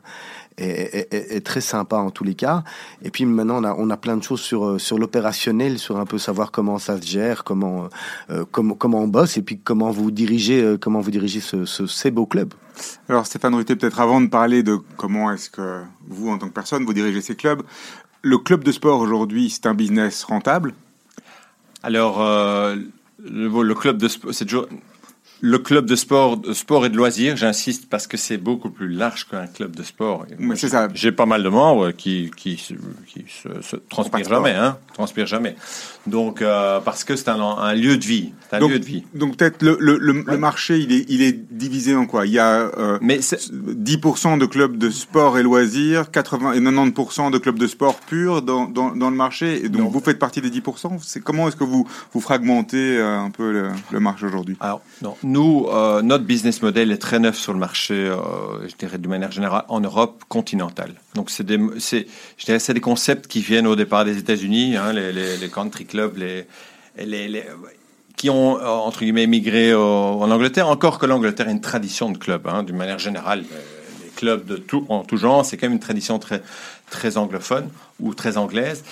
est, est- est très sympa en tous les cas. Et puis maintenant, on a, on a plein de choses sur, euh, sur l'opérationnel, sur un peu savoir comment ça se gère, comment, euh, comment, comment on bosse, et puis comment vous dirigez, euh, comment vous dirigez ce, ce, ces beaux clubs. Alors Stéphane Ruté, peut-être avant de parler de comment est-ce que vous, en tant que personne, vous dirigez ces clubs, le club de sport aujourd'hui, c'est un business rentable? Alors, euh, le, le club de sport, c'est toujours le club de sport, sport et de loisirs. J'insiste parce que c'est beaucoup plus large qu'un club de sport. C'est ça. J'ai pas mal de membres qui qui, se- qui se, se transpirent jamais, hein, transpirent jamais. Donc, euh, parce que c'est un, un lieu de vie, un Donc, lieu de vie. donc peut-être le, le, le, le marché, il est, il est divisé en quoi? Il y a euh, Mais c'est 10% de clubs de sport et loisirs, 80 et 90% de clubs de sport purs dans, dans, dans le marché. Et donc Non. vous faites partie des 10%. C'est comment est-ce que vous vous fragmentez euh, un peu le, le marché aujourd'hui? Alors, non. Euh, notre business model est très neuf sur le marché, euh, je dirais de manière générale, en Europe continentale. Donc, c'est des, concepts qui viennent au départ des États-Unis, hein, les, country clubs, les, qui ont, euh, entre guillemets, émigré en Angleterre, encore que l'Angleterre a une tradition de club, hein, d'une manière générale. euh, Les clubs de tout, en tout genre, c'est quand même une tradition très, anglophone ou très anglaise.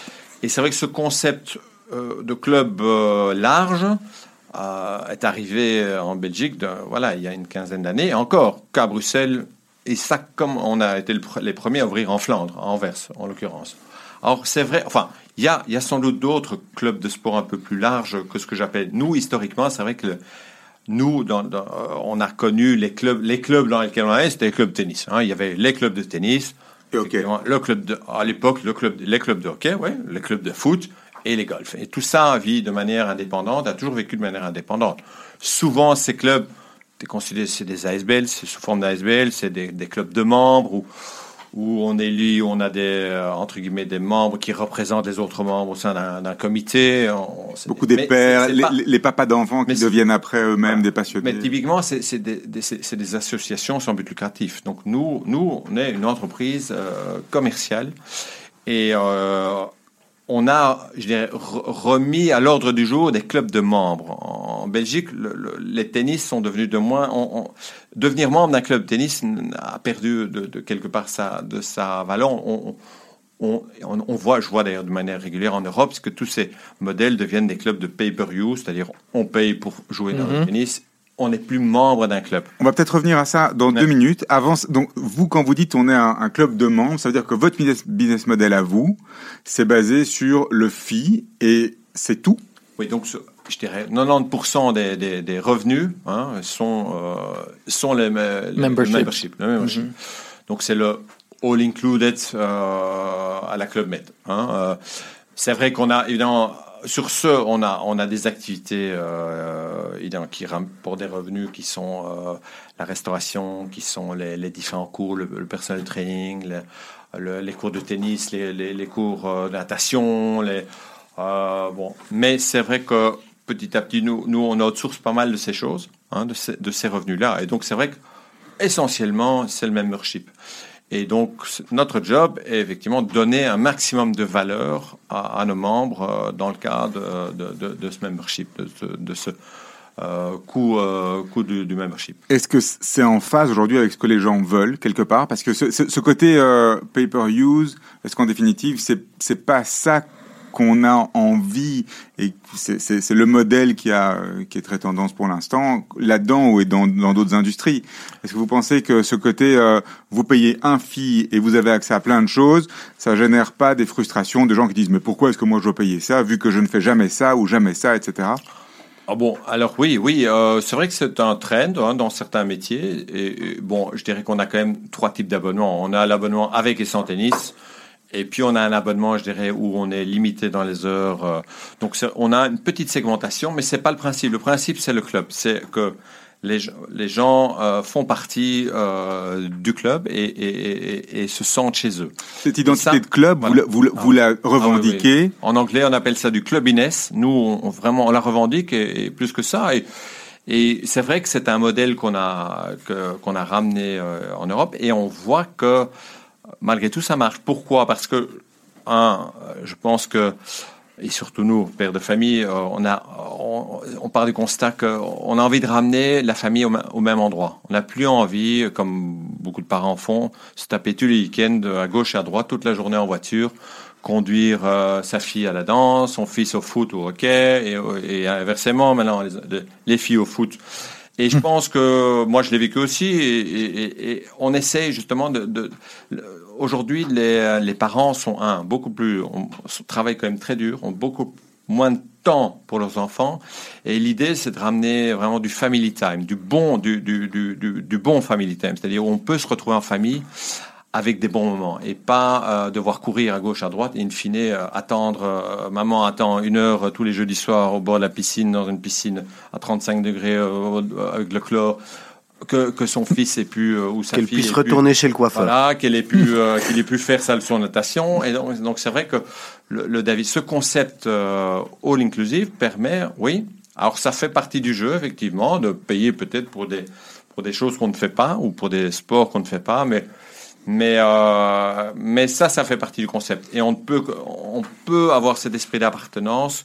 Et c'est vrai que ce concept de club large, euh, est arrivé euh, en Belgique, de- voilà, il y a une quinzaine d'années, et encore qu'à Bruxelles, et ça comme on a été le les premiers à ouvrir en Flandre, à Anvers en l'occurrence. Alors c'est vrai, enfin, il y a, y a sans doute d'autres clubs de sport un peu plus larges que ce que j'appelle, nous, historiquement, c'est vrai que le- nous, dans, dans- euh, on a connu les clubs, les clubs dans lesquels on allait, c'était les clubs de tennis. hein. Il y avait les clubs de tennis, le club de, à l'époque, le club, les clubs de hockey, ouais, les clubs de foot et les golf. Et tout ça vit de manière indépendante, a toujours vécu de manière indépendante. Souvent, ces clubs, c'est considéré, c'est des ASBL, c'est sous forme d'ASBL, c'est des, des clubs de membres où, où on élit, on a des, euh, entre guillemets, des membres qui représentent les autres membres au sein d'un d'un comité. On- Beaucoup des pères, les, pas- les- papas d'enfants qui deviennent après eux-mêmes Voilà. des passionnés. mais typiquement, c'est c'est des, des- c'est- c'est des associations sans but lucratif. Donc nous, nous, on est une entreprise euh, commerciale et euh, on a, je dirais, re- remis à l'ordre du jour des clubs de membres. En Belgique, le- le- les tennis sont devenus de moins. on- on- devenir membre d'un club de tennis a perdu de, de quelque part sa, de sa valeur. On, voit, je vois d'ailleurs de manière régulière en Europe, que tous ces modèles deviennent des clubs de pay-per-view, c'est-à-dire on paye pour jouer dans le Mhm. tennis, on n'est plus membre d'un club. On va peut-être revenir à ça dans Ouais. deux minutes. Avant, donc vous, quand vous dites on est un, un club de membres, ça veut dire que votre business, business model à vous, c'est basé sur le fee et c'est tout? Oui, donc je dirais 90% des, des, des revenus hein, sont, euh, sont les, les- Membership. le membership. le membership. Donc c'est le all included euh, à la Club Med. Hein. Euh, c'est vrai qu'on a évidemment sur ce, on a on a des activités euh, qui pour des revenus qui sont euh, la restauration, qui sont les, différents cours, le, le personnel training, le- le- les cours de tennis, les, cours euh, de natation, bon. Mais c'est vrai que petit à petit, nous, nous on outsource pas mal de ces choses, hein, de ces, revenus-là, et donc c'est vrai que essentiellement c'est le membership. Et donc, notre job est effectivement de donner un maximum de valeur à, nos membres euh, dans le cadre de, ce membership, de ce, euh, coût, euh, coût du, membership. Est-ce que c'est en phase aujourd'hui avec ce que les gens veulent quelque part? Parce que ce côté euh, pay-per-use, est-ce qu'en définitive, c'est c'est pas ça qu'on a envie et c'est- le modèle qui est très tendance pour l'instant là-dedans ou dans d'autres industries. Est-ce que vous pensez que ce côté euh, vous payez un fee et vous avez accès à plein de choses, ça génère pas des frustrations de gens qui disent mais pourquoi est-ce que moi je dois payer ça vu que je ne fais jamais ça ou jamais ça, etc. Ah bon, alors oui, oui, euh, c'est vrai que c'est un trend hein, dans certains métiers. Et, et bon, je dirais qu'on a quand même trois types d'abonnements. On a l'abonnement avec et sans tennis. Et puis on a un abonnement, je dirais, où on est limité dans les heures. euh, donc on a une petite segmentation, mais c'est pas le principe. Le principe, c'est le club. C'est que les, gens- les gens euh, font partie euh, du club et, et- et- et se sentent chez eux. Cette identité ça, de club, vous voilà. la- vous, la- vous la revendiquez? En anglais, on appelle ça du clubiness. Nous, on, on- vraiment, on la revendique et, plus que ça. Et, c'est vrai que c'est un modèle qu'on a a ramené euh, en Europe et on voit que malgré tout ça marche. Pourquoi? Parce que un, euh, je pense que et surtout nous, pères de famille, euh, on a on, on part du constat qu'on a envie de ramener la famille au, même endroit. On n'a plus envie, comme beaucoup de parents font, se taper tous les week-ends à gauche et à droite toute la journée en voiture conduire euh, sa fille à la danse, son fils au foot ou au hockey, et, et inversement, maintenant, les, les filles au foot. Et je pense que moi, je l'ai vécu aussi, et, et- et on essaye justement de... Aujourd'hui, les, les parents sont, un, beaucoup plus... On, travaillent quand même très dur, ont beaucoup moins de temps pour leurs enfants, et l'idée, c'est de ramener vraiment du family time, du bon, du, bon family time, c'est-à-dire on peut se retrouver en famille avec des bons moments et pas euh, devoir courir à gauche à droite et in fine euh, attendre euh, maman attend une heure euh, tous les jeudis soirs au bord de la piscine dans une piscine à 35 degrés euh, avec le chlore que, que son fils ait pu euh, ou sa Qu'elle fille puisse pu- retourner chez le coiffeur. voilà, qu'elle ait pu, euh, qu'il ait pu faire sa leçon de natation. Et donc, donc c'est vrai que le, le David, ce concept euh, all inclusive permet, oui. Alors ça fait partie du jeu effectivement de payer peut-être pour des pour des choses qu'on ne fait pas ou pour des sports qu'on ne fait pas, mais mais euh, mais ça, ça fait partie du concept. Et on peut on peut avoir cet esprit d'appartenance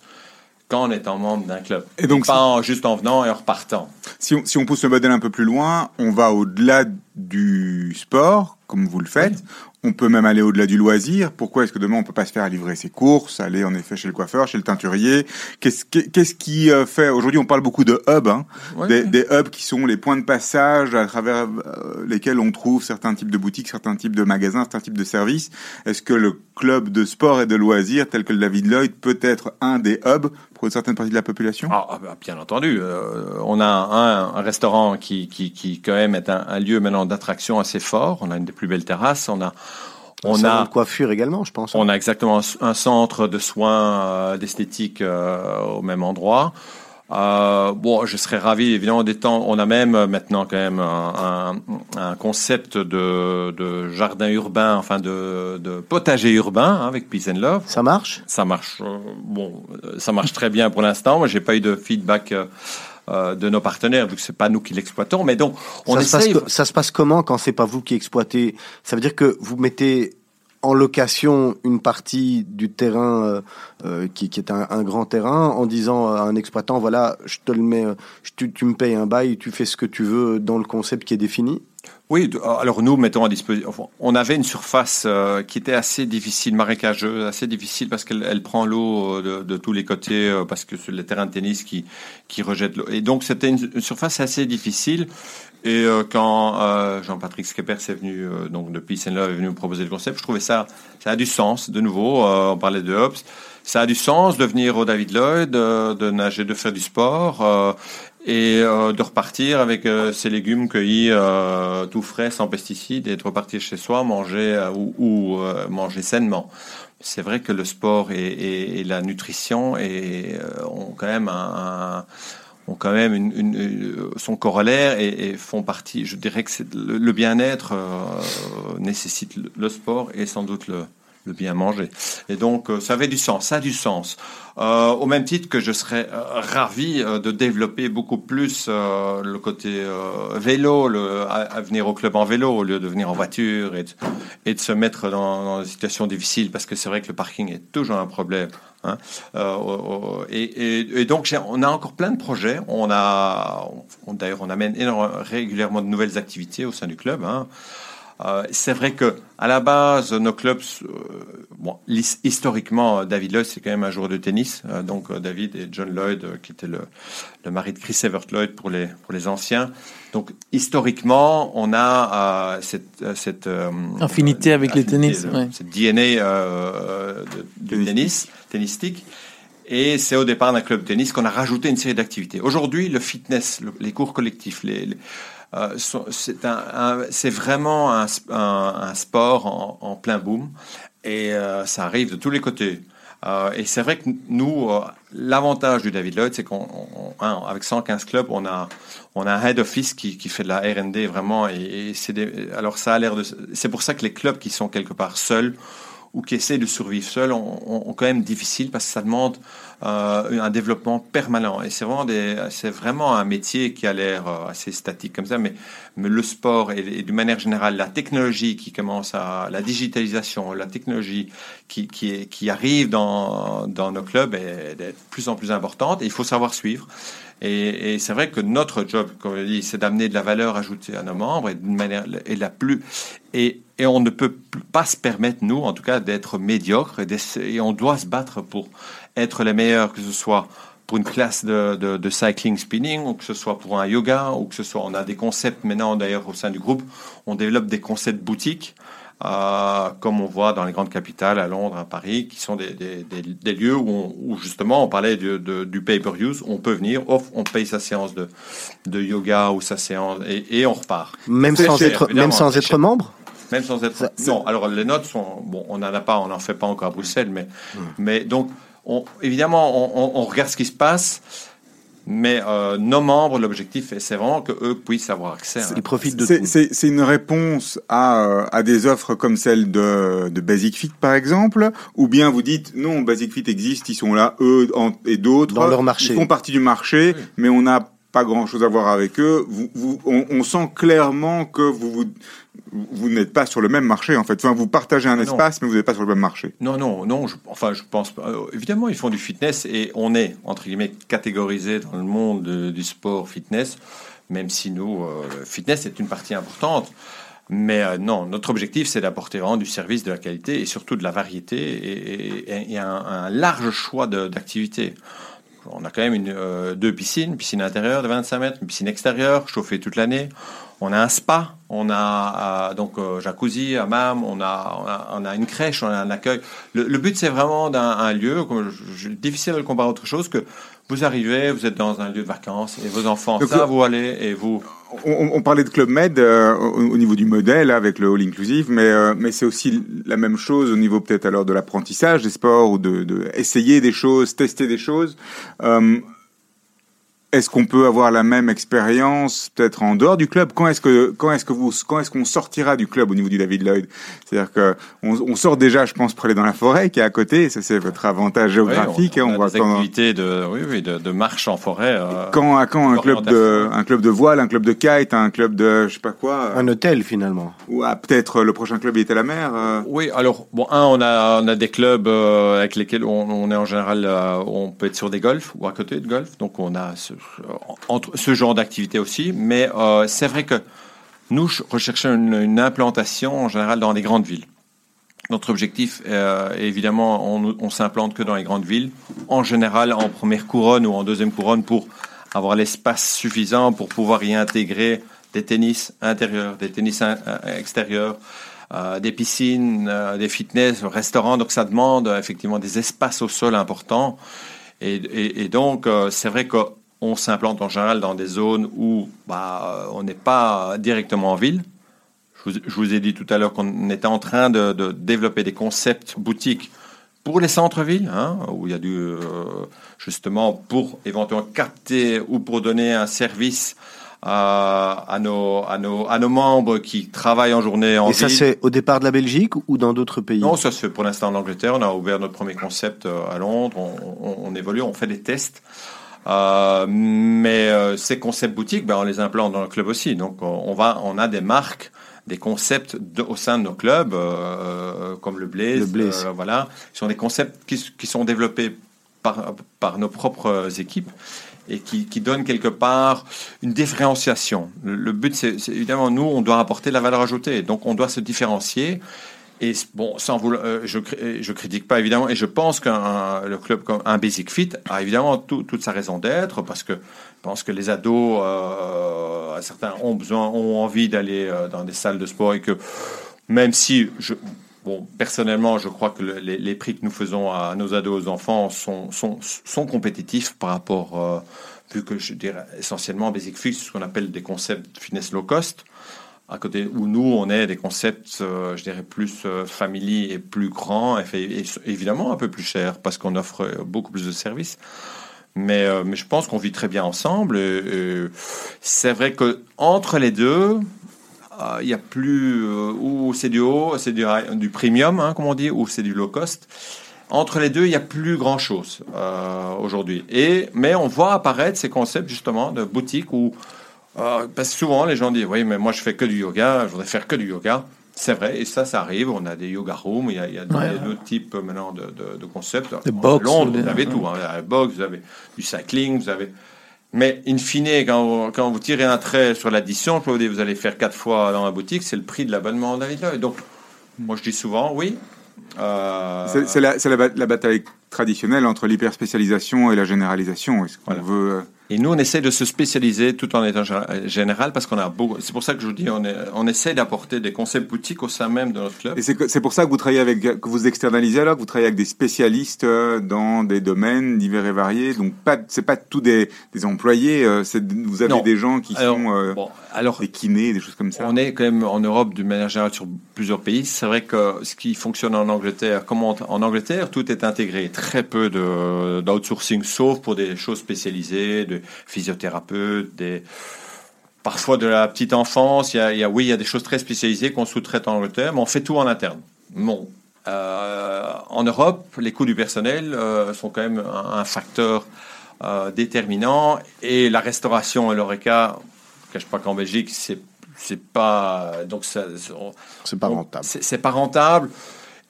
qu'en étant membre d'un club. Et donc, pas en- juste en venant et en repartant. Si on, si on pousse le modèle un peu plus loin, on va au-delà du sport, comme vous le faites. On peut même aller au-delà du loisir. Pourquoi est-ce que demain on peut pas se faire livrer ses courses, aller en effet chez le coiffeur, chez le teinturier? Qu'est-ce qu'est- qu'est-ce qui euh, fait aujourd'hui On parle beaucoup de hubs, hein, des, des hubs qui sont les points de passage à travers euh, lesquels on trouve certains types de boutiques, certains types de magasins, certains types de services. Est-ce que le club de sport et de loisirs, tel que le David Lloyd, peut être un des hubs pour une certaine partie de la population? Ah, ah, bah, bien entendu. euh, on a un, un restaurant qui, qui, qui, quand même, est un, un lieu maintenant d'attraction assez fort. On a une des plus belles terrasses. On a, On salon a, de coiffure également, je pense. on a exactement un, un centre de soins euh, d'esthétique euh, au même endroit. Euh, bon, je serais ravi évidemment des temps. On a même euh, maintenant quand même un, un, un concept de, de jardin urbain, enfin de, de potager urbain hein, avec Peace and Love. Ça marche? Ça marche, euh, bon, euh, ça marche très bien pour l'instant. Moi, j'ai pas eu de feedback euh, de nos partenaires, vu que c'est pas nous qui l'exploitons. Mais donc, on ça, se passe, essaye. ça se passe comment quand c'est pas vous qui exploitez? Ça veut dire que vous mettez en location une partie du terrain euh, euh, qui, qui est un, grand terrain en disant à un exploitant voilà je te le mets euh, tu, tu me payes un bail tu fais ce que tu veux dans le concept qui est défini Oui, de- alors nous mettons à disposition. on avait une surface euh, qui était assez difficile, marécageuse, assez difficile parce qu'elle elle prend l'eau euh, de, tous les côtés euh, parce que c'est le terrain de tennis qui qui rejette l'eau. Et donc c'était une, surface assez difficile. Et euh, quand euh, Jean-Patrick Skepers est venu, euh, donc de Peace and Love, est venu me proposer le concept, je trouvais ça, ça a du sens. De nouveau, euh, on parlait de Hobbes, ça a du sens de venir au David Lloyd, euh, de nager, de faire du sport. euh, et euh, de repartir avec euh, ses légumes cueillis euh, tout frais, sans pesticides, et de repartir chez soi, manger euh, ou, ou, euh, manger sainement. C'est vrai que le sport et, et- et la nutrition et, euh, ont quand même un, ont quand même une, une- une- son corollaire et, et font partie. Je dirais que le, le bien-être nécessite le, le sport et sans doute le, le bien manger. Et donc, euh, ça avait du sens, ça a du sens. Euh, au même titre que je serais euh, ravi de développer beaucoup plus le côté vélo, le, à, venir au club en vélo au lieu de venir en voiture et de, de se mettre dans, dans des situations difficiles parce que c'est vrai que le parking est toujours un problème. Hein. Et, donc, on a encore plein de projets. On a, D'ailleurs, on amène énorme- régulièrement de nouvelles activités au sein du club. Hein. Euh, c'est vrai que à la base, nos clubs, euh, bon, historiquement, David Lloyd, c'est quand même un joueur de tennis. Euh, donc, euh, David et John Lloyd, euh, qui était le, le mari de Chris Evert Lloyd pour les, pour les anciens. Donc, historiquement, on a euh, cette, euh, cette euh, Affinité avec le affinité, tennis, le- ouais. cette DNA euh, de, du tennis, tennistique. Et c'est au départ d'un club de tennis qu'on a rajouté une série d'activités. Aujourd'hui, le fitness, le- les cours collectifs, euh, c'est vraiment un, sp- un- un sport en, plein boom. Et euh, ça arrive de tous les côtés. Euh, et c'est vrai que nous, l'avantage du David Lloyd, c'est qu'on, on- hein, avec 115 clubs, on a, on a un head office qui, qui fait de la R&D vraiment. Et, c'est alors ça a l'air de, c'est pour ça que les clubs qui sont quelque part seuls ou qui essaient de survivre seuls ont, quand même difficile parce que ça demande euh, un développement permanent. Et c'est vraiment, un métier qui a l'air euh, assez statique comme ça, mais, le sport et, et d'une manière générale, la technologie qui commence à, la digitalisation, la technologie qui, qui, qui arrive dans, dans nos clubs est, est de plus en plus importante et il faut savoir suivre. Et, c'est vrai que notre job, comme je dit, c'est d'amener de la valeur ajoutée à nos membres et d'une manière et la plus et, et on ne peut pas se permettre nous, en tout cas, d'être médiocre et, d'essayer- et on doit se battre pour être les meilleurs, que ce soit pour une classe de, de, de cycling spinning ou que ce soit pour un yoga ou que ce soit on a des concepts maintenant d'ailleurs au sein du groupe, on développe des concepts boutiques. Euh, comme on voit dans les grandes capitales, à Londres, à Paris, qui sont des, des, des, des lieux où, on- où justement on parlait de, de- du pay-per-use, on peut venir, off, on paye sa séance de, de yoga ou sa séance et, et on repart. Même sans cher, être, même sans être membre? Même sans être. Ça- non, alors les notes sont. Bon, on n'en a pas, on n'en fait pas encore à Bruxelles, mais, mais donc, on, évidemment, on, on- on regarde ce qui se passe, mais euh, nos membres, l'objectif, c'est vraiment qu'eux puissent avoir accès. à- Ils profitent de C'est- tout. C'est c'est une réponse à, euh, à des offres comme celle de, de Basic Fit, par exemple, ou bien vous dites non, Basic Fit existe, ils sont là, eux en- et d'autres. Dans leur marché. Ils font partie du marché, Oui. mais on n'a pas grand-chose à voir avec eux. Vous, vous, on, on sent clairement que vous, vous, vous n'êtes pas sur le même marché, en fait. Enfin, vous partagez un Ah non. espace, mais vous n'êtes pas sur le même marché. Non, non, non. Je, enfin, je pense pas. euh, évidemment, ils font du fitness et on est entre guillemets catégorisé dans le monde de- du sport fitness, même si nous, euh, fitness est une partie importante. Mais euh, non, notre objectif, c'est d'apporter vraiment du service, de la qualité et surtout de la variété et, et- et un, un large choix d'activités. On a quand même euh, deux piscines, une piscine intérieure de 25 mètres, une piscine extérieure chauffée toute l'année. On a un spa, on a euh, donc euh, jacuzzi, hammam, on a, on a on a une crèche, on a un accueil. Le, le but c'est vraiment d'un un lieu, comme je- je- difficile de le comparer à autre chose que vous arrivez, vous êtes dans un lieu de vacances et vos enfants Donc, ça vous allez et vous On, on- on parlait de Club Med euh, au, au niveau du modèle avec le All Inclusive, mais, euh, mais c'est aussi la même chose au niveau peut-être alors de l'apprentissage des sports ou de, de essayer des choses, tester des choses. Euh, est-ce qu'on peut avoir la même expérience peut-être en dehors du club? Quand est-ce que quand est-ce que vous quand est-ce qu'on sortira du club au niveau du David Lloyd? C'est-à-dire que on, on sort déjà, je pense, pour aller dans la forêt qui est à côté. Ça c'est votre avantage géographique. Ouais, hein, on, on a voit des quand- activités de oui oui de, de marche en forêt. euh, quand à quand un club de un club de voile, un club de kite, un club de je sais pas quoi. Un hôtel, finalement. Ou ah, peut-être le prochain club il est à la mer. euh. Oui, alors, bon, un, on a, on a des clubs euh, avec lesquels on, on est en général, euh, on peut être sur des golfs ou à côté de golf, donc on a ce, entre, ce genre d'activité aussi, mais euh, c'est vrai que nous ch- recherchons une, implantation en général dans les grandes villes. Notre objectif, euh, évidemment, on, on s'implante que dans les grandes villes, en général en première couronne ou en deuxième couronne pour avoir l'espace suffisant pour pouvoir y intégrer des tennis intérieurs, des tennis euh, extérieurs, euh, des piscines, euh, des fitness, restaurants. Donc ça demande euh, effectivement des espaces au sol importants. Et, donc euh, c'est vrai qu'on s'implante en général dans des zones où bah, euh, on n'est pas directement en ville. Je vous, je vous ai dit tout à l'heure qu'on était en train de, de développer des concepts boutiques pour les centres-villes, hein, où il y a du euh, justement pour éventuellement capter ou pour donner un service à, à nos, à, nos, à nos membres qui travaillent en journée en Et ça, c'est au départ de la Belgique ou dans d'autres pays? Non, ça se fait pour l'instant en Angleterre. On a ouvert notre premier concept euh, à Londres. On, on- on évolue, on fait des tests. Euh, mais euh, ces concepts boutiques, ben, on les implante dans le club aussi. Donc, on, va, on a des marques, des concepts de- au sein de nos clubs, euh, comme le Blaze. Le Blaze. voilà, ce sont des concepts qui, sont développés par, par nos propres équipes et qui, qui donnent quelque part une différenciation. Le, le but, c'est c'est évidemment, nous, on doit apporter la valeur ajoutée. Donc, on doit se différencier. Et bon, sans vouloir, euh, je, cri- je critique pas évidemment, et je pense qu'un le club comme un Basic Fit a évidemment tout- toute sa raison d'être, parce que je pense que les ados, euh, certains ont besoin, ont envie d'aller euh, dans des salles de sport et que même si je, bon, personnellement, je crois que le- les, les prix que nous faisons à nos ados, aux enfants sont, sont, sont compétitifs par rapport, euh, vu que je dirais essentiellement Basic Fit, ce qu'on appelle des concepts fitness low cost à côté où nous on est des concepts euh, je dirais plus euh, family et plus grands et, évidemment un peu plus cher parce qu'on offre euh, beaucoup plus de services mais, euh, mais je pense qu'on vit très bien ensemble c'est vrai que entre les deux il y a plus ou c'est du haut, c'est du, du premium, hein, comme on dit, ou c'est du low cost. Entre les deux, il n'y a plus grand chose aujourd'hui. Et mais on voit apparaître ces concepts justement de boutiques où euh, parce que souvent les gens disent oui mais moi je fais que du yoga, je voudrais faire que du yoga. C'est vrai, et ça, ça arrive. On a des yoga rooms, il y a, il y a Ouais. il y a d'autres types euh, maintenant de, de, de concepts. Des En box, Londres, des- vous avez ouais. tout. Hein. Vous avez la box, vous avez du cycling, vous avez. Mais in fine, quand vous, quand vous tirez un trait sur l'addition, je peux vous dire, vous allez faire quatre fois dans la boutique, c'est le prix de l'abonnement David Lloyd. Donc, moi je dis souvent oui. Euh, C'est la, c'est la, la bataille traditionnelle entre l'hyperspécialisation et la généralisation. Est-ce qu'on Voilà. veut euh, Et nous, on essaie de se spécialiser tout en étant gé- général parce qu'on a beaucoup. C'est pour ça que je vous dis, on, est, on essaie d'apporter des concepts boutiques au sein même de notre club. Et c'est que- pour ça que vous travaillez avec, que vous externalisez alors, que vous travaillez avec des spécialistes euh, dans des domaines divers et variés. Donc pas, c'est pas tous des, des employés. euh, vous avez Non. des gens qui Alors, sont euh, bon, alors des kinés, des choses comme ça. On est quand même en Europe d'une manière générale sur plusieurs pays. C'est vrai que ce qui fonctionne en Angleterre, comment en Angleterre, tout est intégré. Très peu d'outsourcing, sauf pour des choses spécialisées, de physiothérapeutes, des parfois de la petite enfance. Il y a, il y a- oui, il y a des choses très spécialisées qu'on sous-traite en Angleterre, mais on fait tout en interne. Bon. Euh, en Europe, les coûts du personnel euh, sont quand même un, un facteur euh, déterminant et la restauration et l'oreca, je ne cache pas qu'en Belgique, c'est c'est pas donc ça, on- C'est pas on- rentable. C'est c'est pas rentable.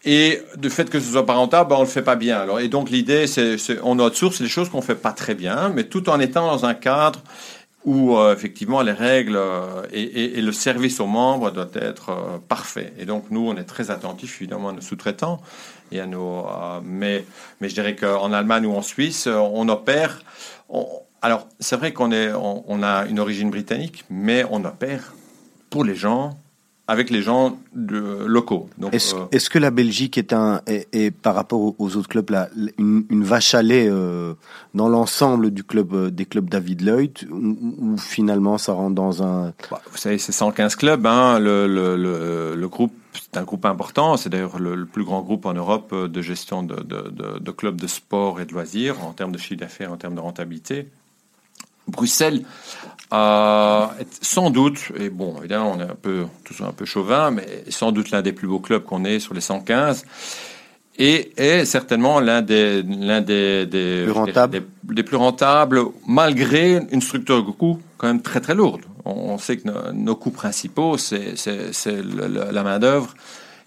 Et du fait que ce soit pas rentable, ben, on le fait pas bien. Alors, et donc l'idée, c'est, c'est- on outsource les choses qu'on fait pas très bien, mais tout en étant dans un cadre où euh, effectivement les règles euh, et, le service aux membres doit être euh, parfait. Et donc nous, on est très attentifs évidemment à nos sous-traitants et à nos. euh, mais mais je dirais qu'en Allemagne ou en Suisse, on opère. alors c'est vrai qu'on est, on a une origine britannique, mais on opère pour les gens, avec les gens de, locaux. Donc, Est-ce euh, est-ce que la Belgique est, un, est, est, par rapport aux- autres clubs, là, une, une vache à lait euh, dans l'ensemble du club, euh, des clubs David Lloyd, ou, ou finalement ça rentre dans un... bah, vous savez, c'est 115 clubs. Hein, le, le, le, le groupe, c'est un groupe important. C'est d'ailleurs le, le plus grand groupe en Europe de gestion de, de, de, de clubs de sport et de loisirs en termes de chiffre d'affaires, en termes de rentabilité. Bruxelles euh, sans doute, et bon, évidemment, on est un peu, tous un peu chauvin, mais sans doute l'un des plus beaux clubs qu'on ait sur les 115. Et est certainement l'un des, l'un des, des, des- des plus rentables, malgré une structure de coûts quand même très très lourde. On, on sait que nos, nos coûts principaux, c'est, la main-d'œuvre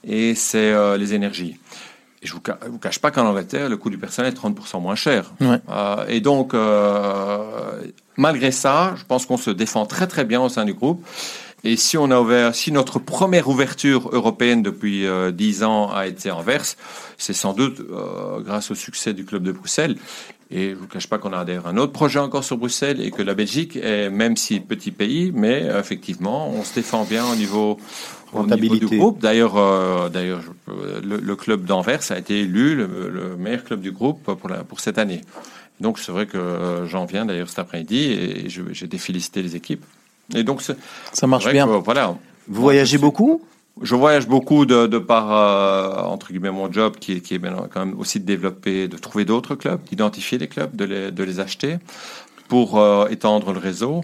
et c'est euh, les énergies. Et je ne vous, ca- vous cache pas qu'en Angleterre, le coût du personnel est 30% moins cher. Ouais. Euh, et donc, euh, malgré ça, je pense qu'on se défend très très bien au sein du groupe. Et si on a ouvert, si notre première ouverture européenne depuis euh, 10 ans a été Anvers, c'est sans doute euh, grâce au succès du club de Bruxelles. Et je vous cache pas qu'on a d'ailleurs un autre projet encore sur Bruxelles et que la Belgique est, même si petit pays, mais euh, effectivement, on se défend bien au niveau, au niveau Rentabilité. du groupe. D'ailleurs, euh, d'ailleurs, le, le club d'Anvers a été élu le, le meilleur club du groupe pour, la, pour cette année. Donc c'est vrai que euh, j'en viens d'ailleurs cet après-midi et j'ai défélicité les équipes. Et donc Ça marche bien. que, voilà. Vous voyagez beaucoup Je voyage beaucoup de, de par, euh, entre guillemets, mon job qui est, qui est quand même aussi de développer, de trouver d'autres clubs, d'identifier les clubs, de les, de les acheter pour euh, étendre le réseau.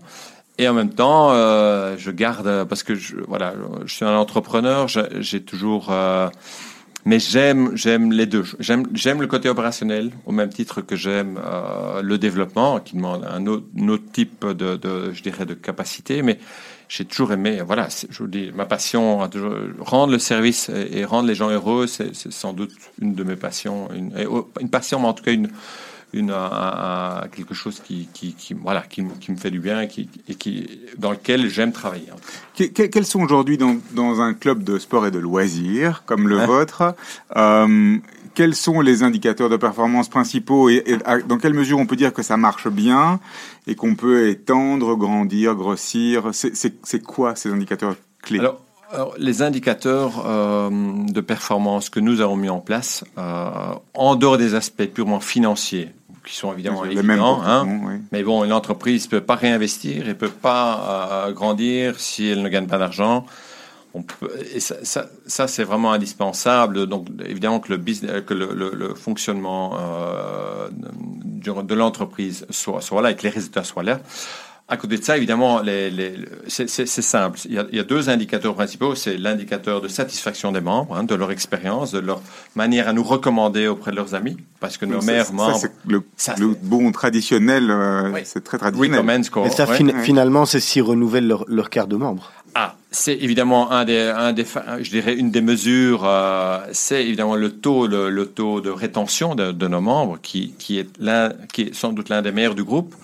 Et en même temps, euh, je garde, parce que je, voilà, je suis un entrepreneur, j'ai toujours... mais j'aime, j'aime les deux. J'aime, j'aime le côté opérationnel au même titre que j'aime euh, le développement, qui demande un autre, un autre type de, de, je dirais, de capacité. Mais j'ai toujours aimé, voilà, je vous dis, ma passion, toujours- rendre le service et, et rendre les gens heureux, c'est, sans doute une de mes passions, une, oh, une passion, mais en tout cas une, une, un- un- un- quelque chose qui, qui, qui voilà, qui, me- qui me fait du bien et qui, et qui, dans lequel j'aime travailler. Que- que- quels sont aujourd'hui dans, dans un club de sport et de loisirs comme le vôtre euh, Quels sont les indicateurs de performance principaux et, et à- dans quelle mesure on peut dire que ça marche bien et qu'on peut étendre, grandir, grossir? C'est- quoi ces indicateurs clés? Alors, alors, les indicateurs euh, de performance que nous avons mis en place, euh, en dehors des aspects purement financiers, qui sont évidemment les mêmes évidents, hein, oui. mais bon, une entreprise ne peut pas réinvestir, elle ne peut pas euh, grandir si elle ne gagne pas d'argent. Et ça, ça, ça, c'est vraiment indispensable. Donc, évidemment que le, business, que le, le- le fonctionnement de, de l'entreprise soit, soit là et que les résultats soient là. À côté de ça, évidemment, les, les, c'est, c'est- c'est simple. Il y, a, il y a deux indicateurs principaux. C'est l'indicateur de satisfaction des membres, hein, de leur expérience, de leur manière à nous recommander auprès de leurs amis, parce que nos ça, meilleurs ça, membres, c'est le, Ça, le c'est- bon traditionnel, euh, Oui. c'est très traditionnel. recommend score. Et ça, ouais. fin- finalement, c'est s'ils renouvellent leur, leur carte de membre. Ah, c'est évidemment un des, un des, je dirais une des mesures. euh, c'est évidemment le taux, le, le taux de rétention de, de nos membres, qui, qui est l'un, qui est sans doute l'un des meilleurs du groupe,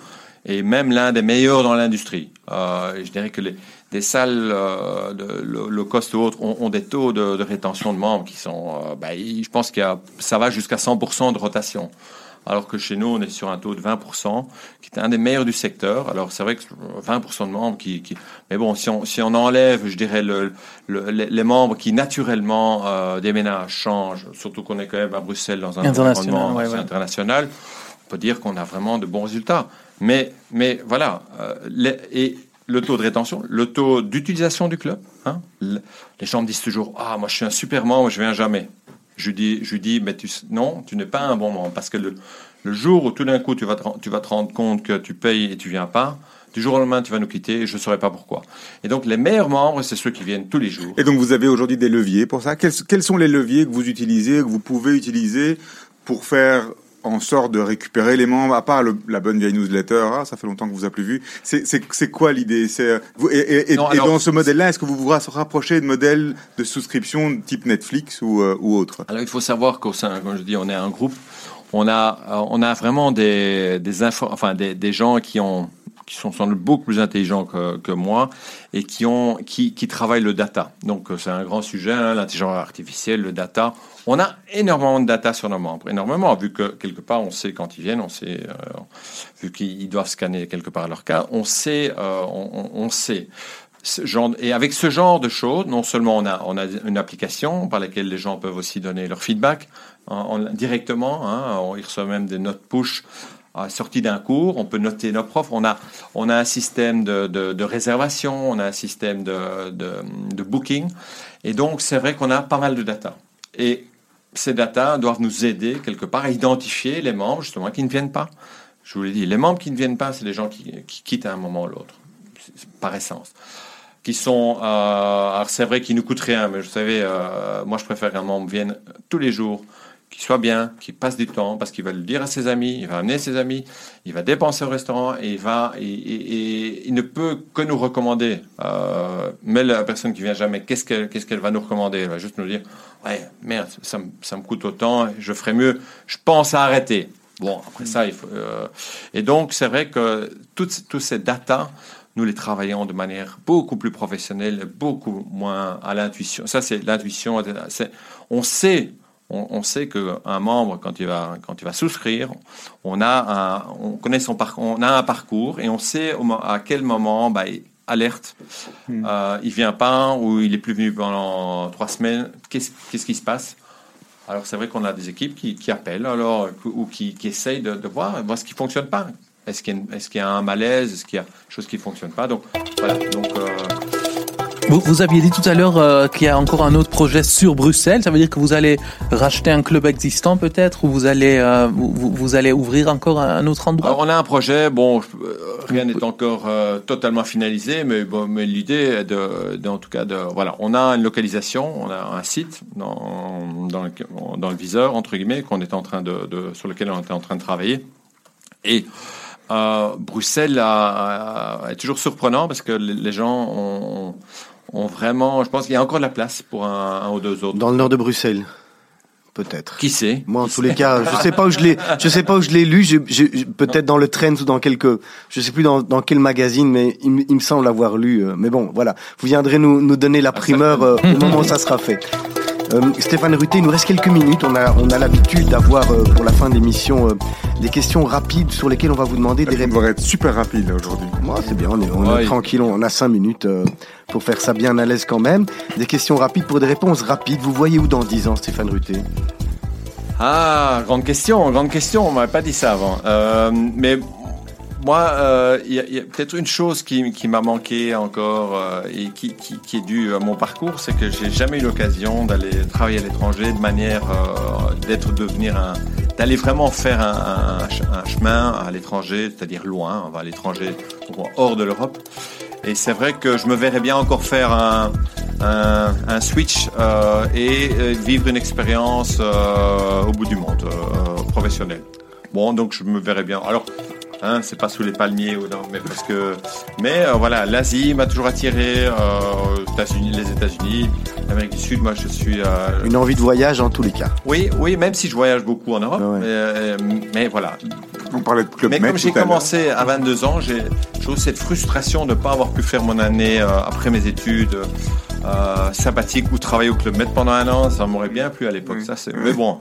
et même l'un des meilleurs dans l'industrie. Euh, je dirais que les, des salles euh, de low cost ou autres ont, ont des taux de, de rétention de membres qui sont, euh, bah, je pense a, ça va jusqu'à 100% de rotation. Alors que chez nous, on est sur un taux de 20%, qui est un des meilleurs du secteur. Alors, c'est vrai que 20% de membres qui, qui, mais bon, si on, si on enlève, je dirais, le, le- les, membres qui naturellement euh, déménagent, changent, surtout qu'on est quand même à Bruxelles dans un International, environnement ouais, ouais. international, on peut dire qu'on a vraiment de bons résultats. Mais, mais voilà, euh, et le taux de rétention, le taux d'utilisation du club. Hein, le- les gens me disent toujours, ah, moi je suis un super membre, je viens jamais. Je dis, je dis, mais tu, non, tu n'es pas un bon membre parce que le, le jour où tout d'un coup tu vas, te, tu vas te rendre compte que tu payes et tu viens pas, du jour au lendemain tu vas nous quitter et je ne saurais pas pourquoi. Et donc les meilleurs membres, c'est ceux qui viennent tous les jours. Et donc vous avez aujourd'hui des leviers pour ça? Quels, quels sont les leviers que vous utilisez, que vous pouvez utiliser pour faire en sorte de récupérer les membres, à part le- la bonne vieille newsletter, ah, ça fait longtemps que vous a plus vu. C'est, quoi l'idée? C'est, euh, vous- Et, et- dans ce modèle-là, est-ce que vous vous rapprochez de modèles de souscription type Netflix ou, euh, ou autre? Alors il faut savoir qu'au sein, comme je dis, on est un groupe. On a, euh, on a vraiment des, des infos, enfin des, des gens qui ont, qui sont sans doute beaucoup plus intelligents que, moi et qui ont, qui, qui travaillent le data. Donc euh, c'est un grand sujet, hein, l'intelligence artificielle, le data. On a énormément de data sur nos membres, énormément, vu que quelque part on sait quand ils viennent, on sait, euh, vu qu'ils doivent scanner quelque part leur cas, on sait, euh, on, sait. Genre, et avec ce genre de choses, non seulement on a, on a une application par laquelle les gens peuvent aussi donner leur feedback en- en- directement, hein, on y reçoit même des notes push à sortie d'un cours, on peut noter nos profs, on a, on a un système de, de, réservation, on a un système de, de, booking, et donc c'est vrai qu'on a pas mal de data. Et ces data doivent nous aider quelque part à identifier les membres justement qui ne viennent pas. Je vous l'ai dit, les membres qui ne viennent pas, c'est les gens qui, qui quittent à un moment ou l'autre, par essence. Qui sont, euh, alors c'est vrai qu'ils nous coûtent rien, mais vous savez, euh, moi je préfère qu'un membre vienne tous les jours, qu'il soit bien, qu'il passe du temps, parce qu'il va le dire à ses amis, il va amener ses amis, il va dépenser au restaurant et il va, et, il ne peut que nous recommander. Euh, mais la personne qui vient jamais, qu'est-ce qu'elle, qu'est-ce qu'elle va nous recommander? Elle va juste nous dire, ouais, merde, ça, me- ça me coûte autant, je ferais mieux, je pense à arrêter. Bon, après ça, il faut. euh, et donc, c'est vrai que toutes, tous ces datas, nous les travaillons de manière beaucoup plus professionnelle, beaucoup moins à l'intuition. Ça, c'est l'intuition. On sait, on, on sait qu'un membre, quand il va, quand il va souscrire, on a un, on connaît son parcours, on a un parcours et on sait au à quel moment, bah, il- alerte, euh, il vient pas ou il est plus venu pendant trois semaines. Qu'est-ce qui se passe? Alors c'est vrai qu'on a des équipes qui, qui appellent alors ou qui, qui essayent de, de voir, voir ce qui fonctionne pas. Est-ce qu'il y, qu'il y a un malaise? Est-ce qu'il y a des choses qui fonctionnent pas? Donc voilà. Donc euh, Vous, aviez dit tout à l'heure euh, qu'il y a encore un autre projet sur Bruxelles. Ça veut dire que vous allez racheter un club existant peut-être ou vous allez euh, vous, allez ouvrir encore un autre endroit? Alors, on a un projet. Bon, euh, rien n'est encore totalement finalisé, mais l'idée est de, en tout cas de voilà, on a une localisation, on a un site dans dans le, viseur entre guillemets qu'on est en train de, sur lequel on était en train de travailler et Bruxelles est toujours surprenant parce que les gens ont vraiment, je pense qu'il y a encore de la place pour un, un ou deux autres. Dans le nord de Bruxelles, peut-être. Qui sait? Moi, en tous les cas, je sais pas où je l'ai, je sais pas où je l'ai lu. je- je- je- Peut-être dans le Trends ou dans quelques, je sais plus dans, dans quel magazine, mais il, me- il me semble avoir lu. euh, Mais bon, voilà. Vous viendrez nous, nous donner la primeur [LAUGHS] euh, au moment où ça sera fait. Euh, Stéphane Ruté, il nous reste quelques minutes. On a, on a l'habitude d'avoir euh, pour la fin de l'émission euh, des questions rapides sur lesquelles on va vous demander des réponses. devrait être super rapide là, aujourd'hui. Moi, c'est bien, on est, on tranquille, on a cinq minutes euh, pour faire ça bien à l'aise quand même. Des questions rapides pour des réponses rapides. Vous voyez où dans 10 ans, Stéphane Ruté? Ah, grande question, grande question. On m'avait pas dit ça avant. Euh, mais moi, euh, il y a, peut-être une chose qui, m'a manqué encore euh, et qui, est due à mon parcours, c'est que j'ai jamais eu l'occasion d'aller travailler à l'étranger de manière euh, d'être devenir un, d'aller vraiment faire un, un ch- un chemin à l'étranger, c'est-à-dire loin, on va à l'étranger, hors de l'Europe. Et c'est vrai que je me verrais bien encore faire un, switch et vivre une expérience au bout du monde, euh, professionnelle. Bon, donc je me verrais bien. Alors, hein, c'est pas sous les palmiers ou non, mais parce que, mais euh, voilà, l'Asie m'a toujours attiré, euh, États-Unis, les États-Unis, l'Amérique du Sud. Moi, je suis euh, Une envie de voyage en tous les cas. oui, oui, même si je voyage beaucoup en Europe, Ah ouais. mais, euh, mais voilà. On parlait de Club Mais comme j'ai à commencé à 22 ans, j'ai j'ai eu cette frustration de ne pas avoir pu faire mon année euh, après mes études euh, sabbatiques ou travailler au Club Med pendant un an. Ça m'aurait bien plu à l'époque. Oui. Ça, c'est. Mais bon,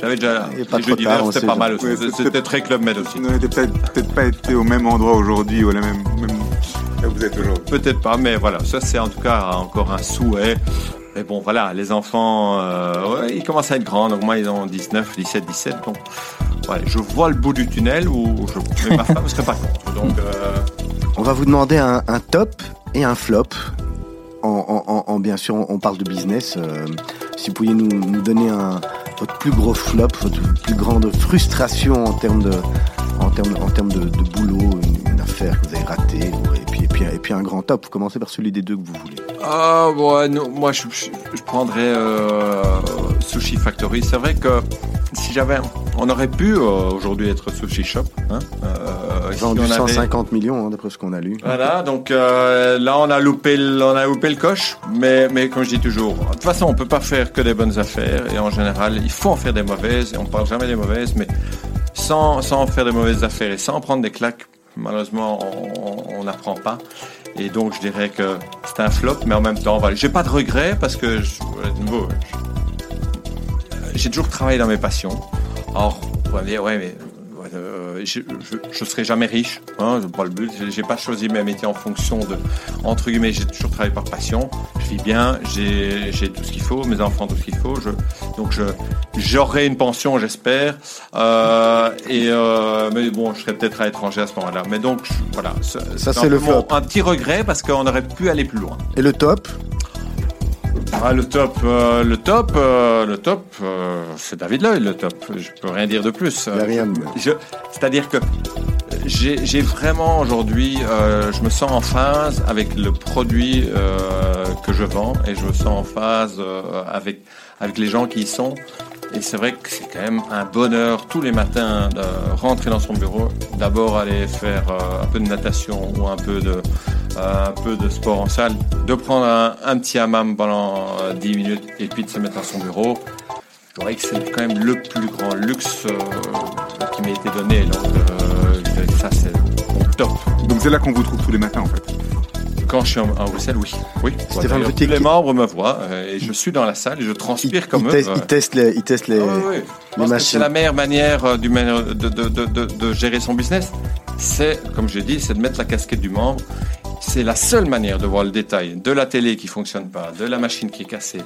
j'avais déjà est pas les jeux d'hiver, c'était pas mal aussi. Oui, c'était- très Club Med aussi. Vous n'avez peut-être peut-être pas été au même endroit aujourd'hui ou à la même, même là où vous êtes aujourd'hui. Peut-être pas, mais voilà, ça c'est en tout cas encore un souhait. Mais bon, voilà, les enfants, euh, ouais, ils commencent à être grands. Donc moi, ils ont 19, 17, 17. Donc, ouais, je vois le bout du tunnel où je, mais ma femme ne serait pas contre. Donc, euh, On va vous demander un, un top et un flop. En, en- en- en- bien sûr, on parle de business. euh, si vous pouviez nous, donner un, votre plus gros flop, votre plus grande frustration en termes de, en termes, en termes de, boulot, une, affaire que vous avez ratée, et puis, et puis, et puis un grand top. Vous commencez par celui des deux que vous voulez. Ah, moi, je, prendrais euh, Sushi Factory. C'est vrai que si j'avais. On aurait pu euh, aujourd'hui être Sushi Shop. Hein, Vendu on avait- 150 millions, hein, d'après ce qu'on a lu. Voilà, donc euh, là on a loupé, le, on a loupé le coche, mais, mais comme je dis toujours, de toute façon on peut pas faire que des bonnes affaires et en général il faut en faire des mauvaises et on parle jamais des mauvaises, mais sans, sans en faire des mauvaises affaires et sans prendre des claques, malheureusement on- n'apprend pas. Et donc je dirais que c'est un flop, mais en même temps, voilà, j'ai pas de regrets parce que je, de nouveau, j'ai toujours travaillé dans mes passions. On pourrait me dire, ouais, mais euh, je, je serai jamais riche, hein, pas le but. J'ai- pas choisi mes métiers en fonction de, entre guillemets, j'ai toujours travaillé par passion. Je vis bien, j'ai tout ce qu'il faut, mes enfants tout ce qu'il faut. Je, donc je j'aurai une pension, j'espère. Euh, et euh, mais bon, je serai peut-être à l'étranger à ce moment-là. Mais donc je- voilà, ça, c'est le flop. Un petit regret parce qu'on aurait pu aller plus loin. Et le top? Ah, le top, euh, le top, euh, le top, euh, c'est David Lloyd, le top. Je peux rien dire de plus. Il n'y a rien de... Je- C'est-à-dire que j'ai vraiment aujourd'hui, je me sens en phase avec le produit que je vends et je me sens en phase avec avec les gens qui y sont. Et c'est vrai que c'est quand même un bonheur tous les matins de rentrer dans son bureau, d'abord aller faire euh, un peu de natation ou un peu de euh, un peu de sport en salle, de prendre un, petit hammam pendant euh, 10 minutes et puis de se mettre dans son bureau. Je dirais que c'est quand même le plus grand luxe euh, qui m'a été donné. Donc euh, ça c'est top. Donc c'est là qu'on vous trouve tous les matins en fait. Quand je suis en, en Bruxelles, oui. oui. Stéphane tous les qui- membres me voient euh, et je suis dans la salle et je Il, transpire comme il eux. teste, euh. il teste les... Il teste les... Ah oui, oui. Les c'est la meilleure manière euh, du de, de, de, de, de gérer son business. C'est, comme j'ai dit, c'est de mettre la casquette du membre. C'est la seule manière de voir le détail de la télé qui fonctionne pas, de la machine qui est cassée,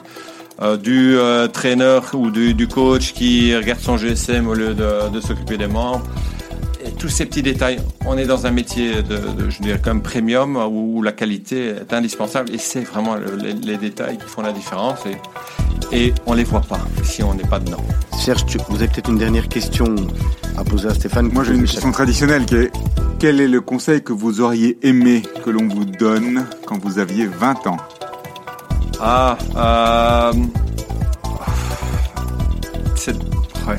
du trainer ou du, du coach qui regarde son GSM au lieu de s'occuper des membres. Tous ces petits détails, on est dans un métier de, de je dirais comme premium où, où la qualité est indispensable et c'est vraiment le- les, les détails qui font la différence et, et on les voit pas si on n'est pas dedans. Serge, tu- vous avez peut-être une dernière question à poser à Stéphane. Moi j'ai une question traditionnelle qui est quel est le conseil que vous auriez aimé que l'on vous donne quand vous aviez 20 ans? Ah, euh, c'est ouais,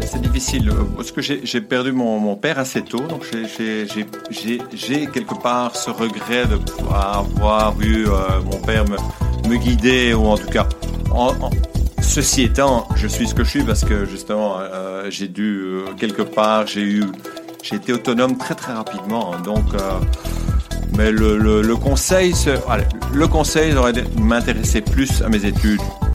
c'est- difficile euh, parce que j'ai perdu mon, père assez tôt, donc j'ai- quelque part ce regret de avoir vu euh, mon père me, guider ou en tout cas. ceci étant, je suis ce que je suis parce que justement euh, j'ai dû euh, quelque part j'ai eu j'ai été autonome très très rapidement, donc. euh, mais le, le, conseil, allez, le conseil plus à mes études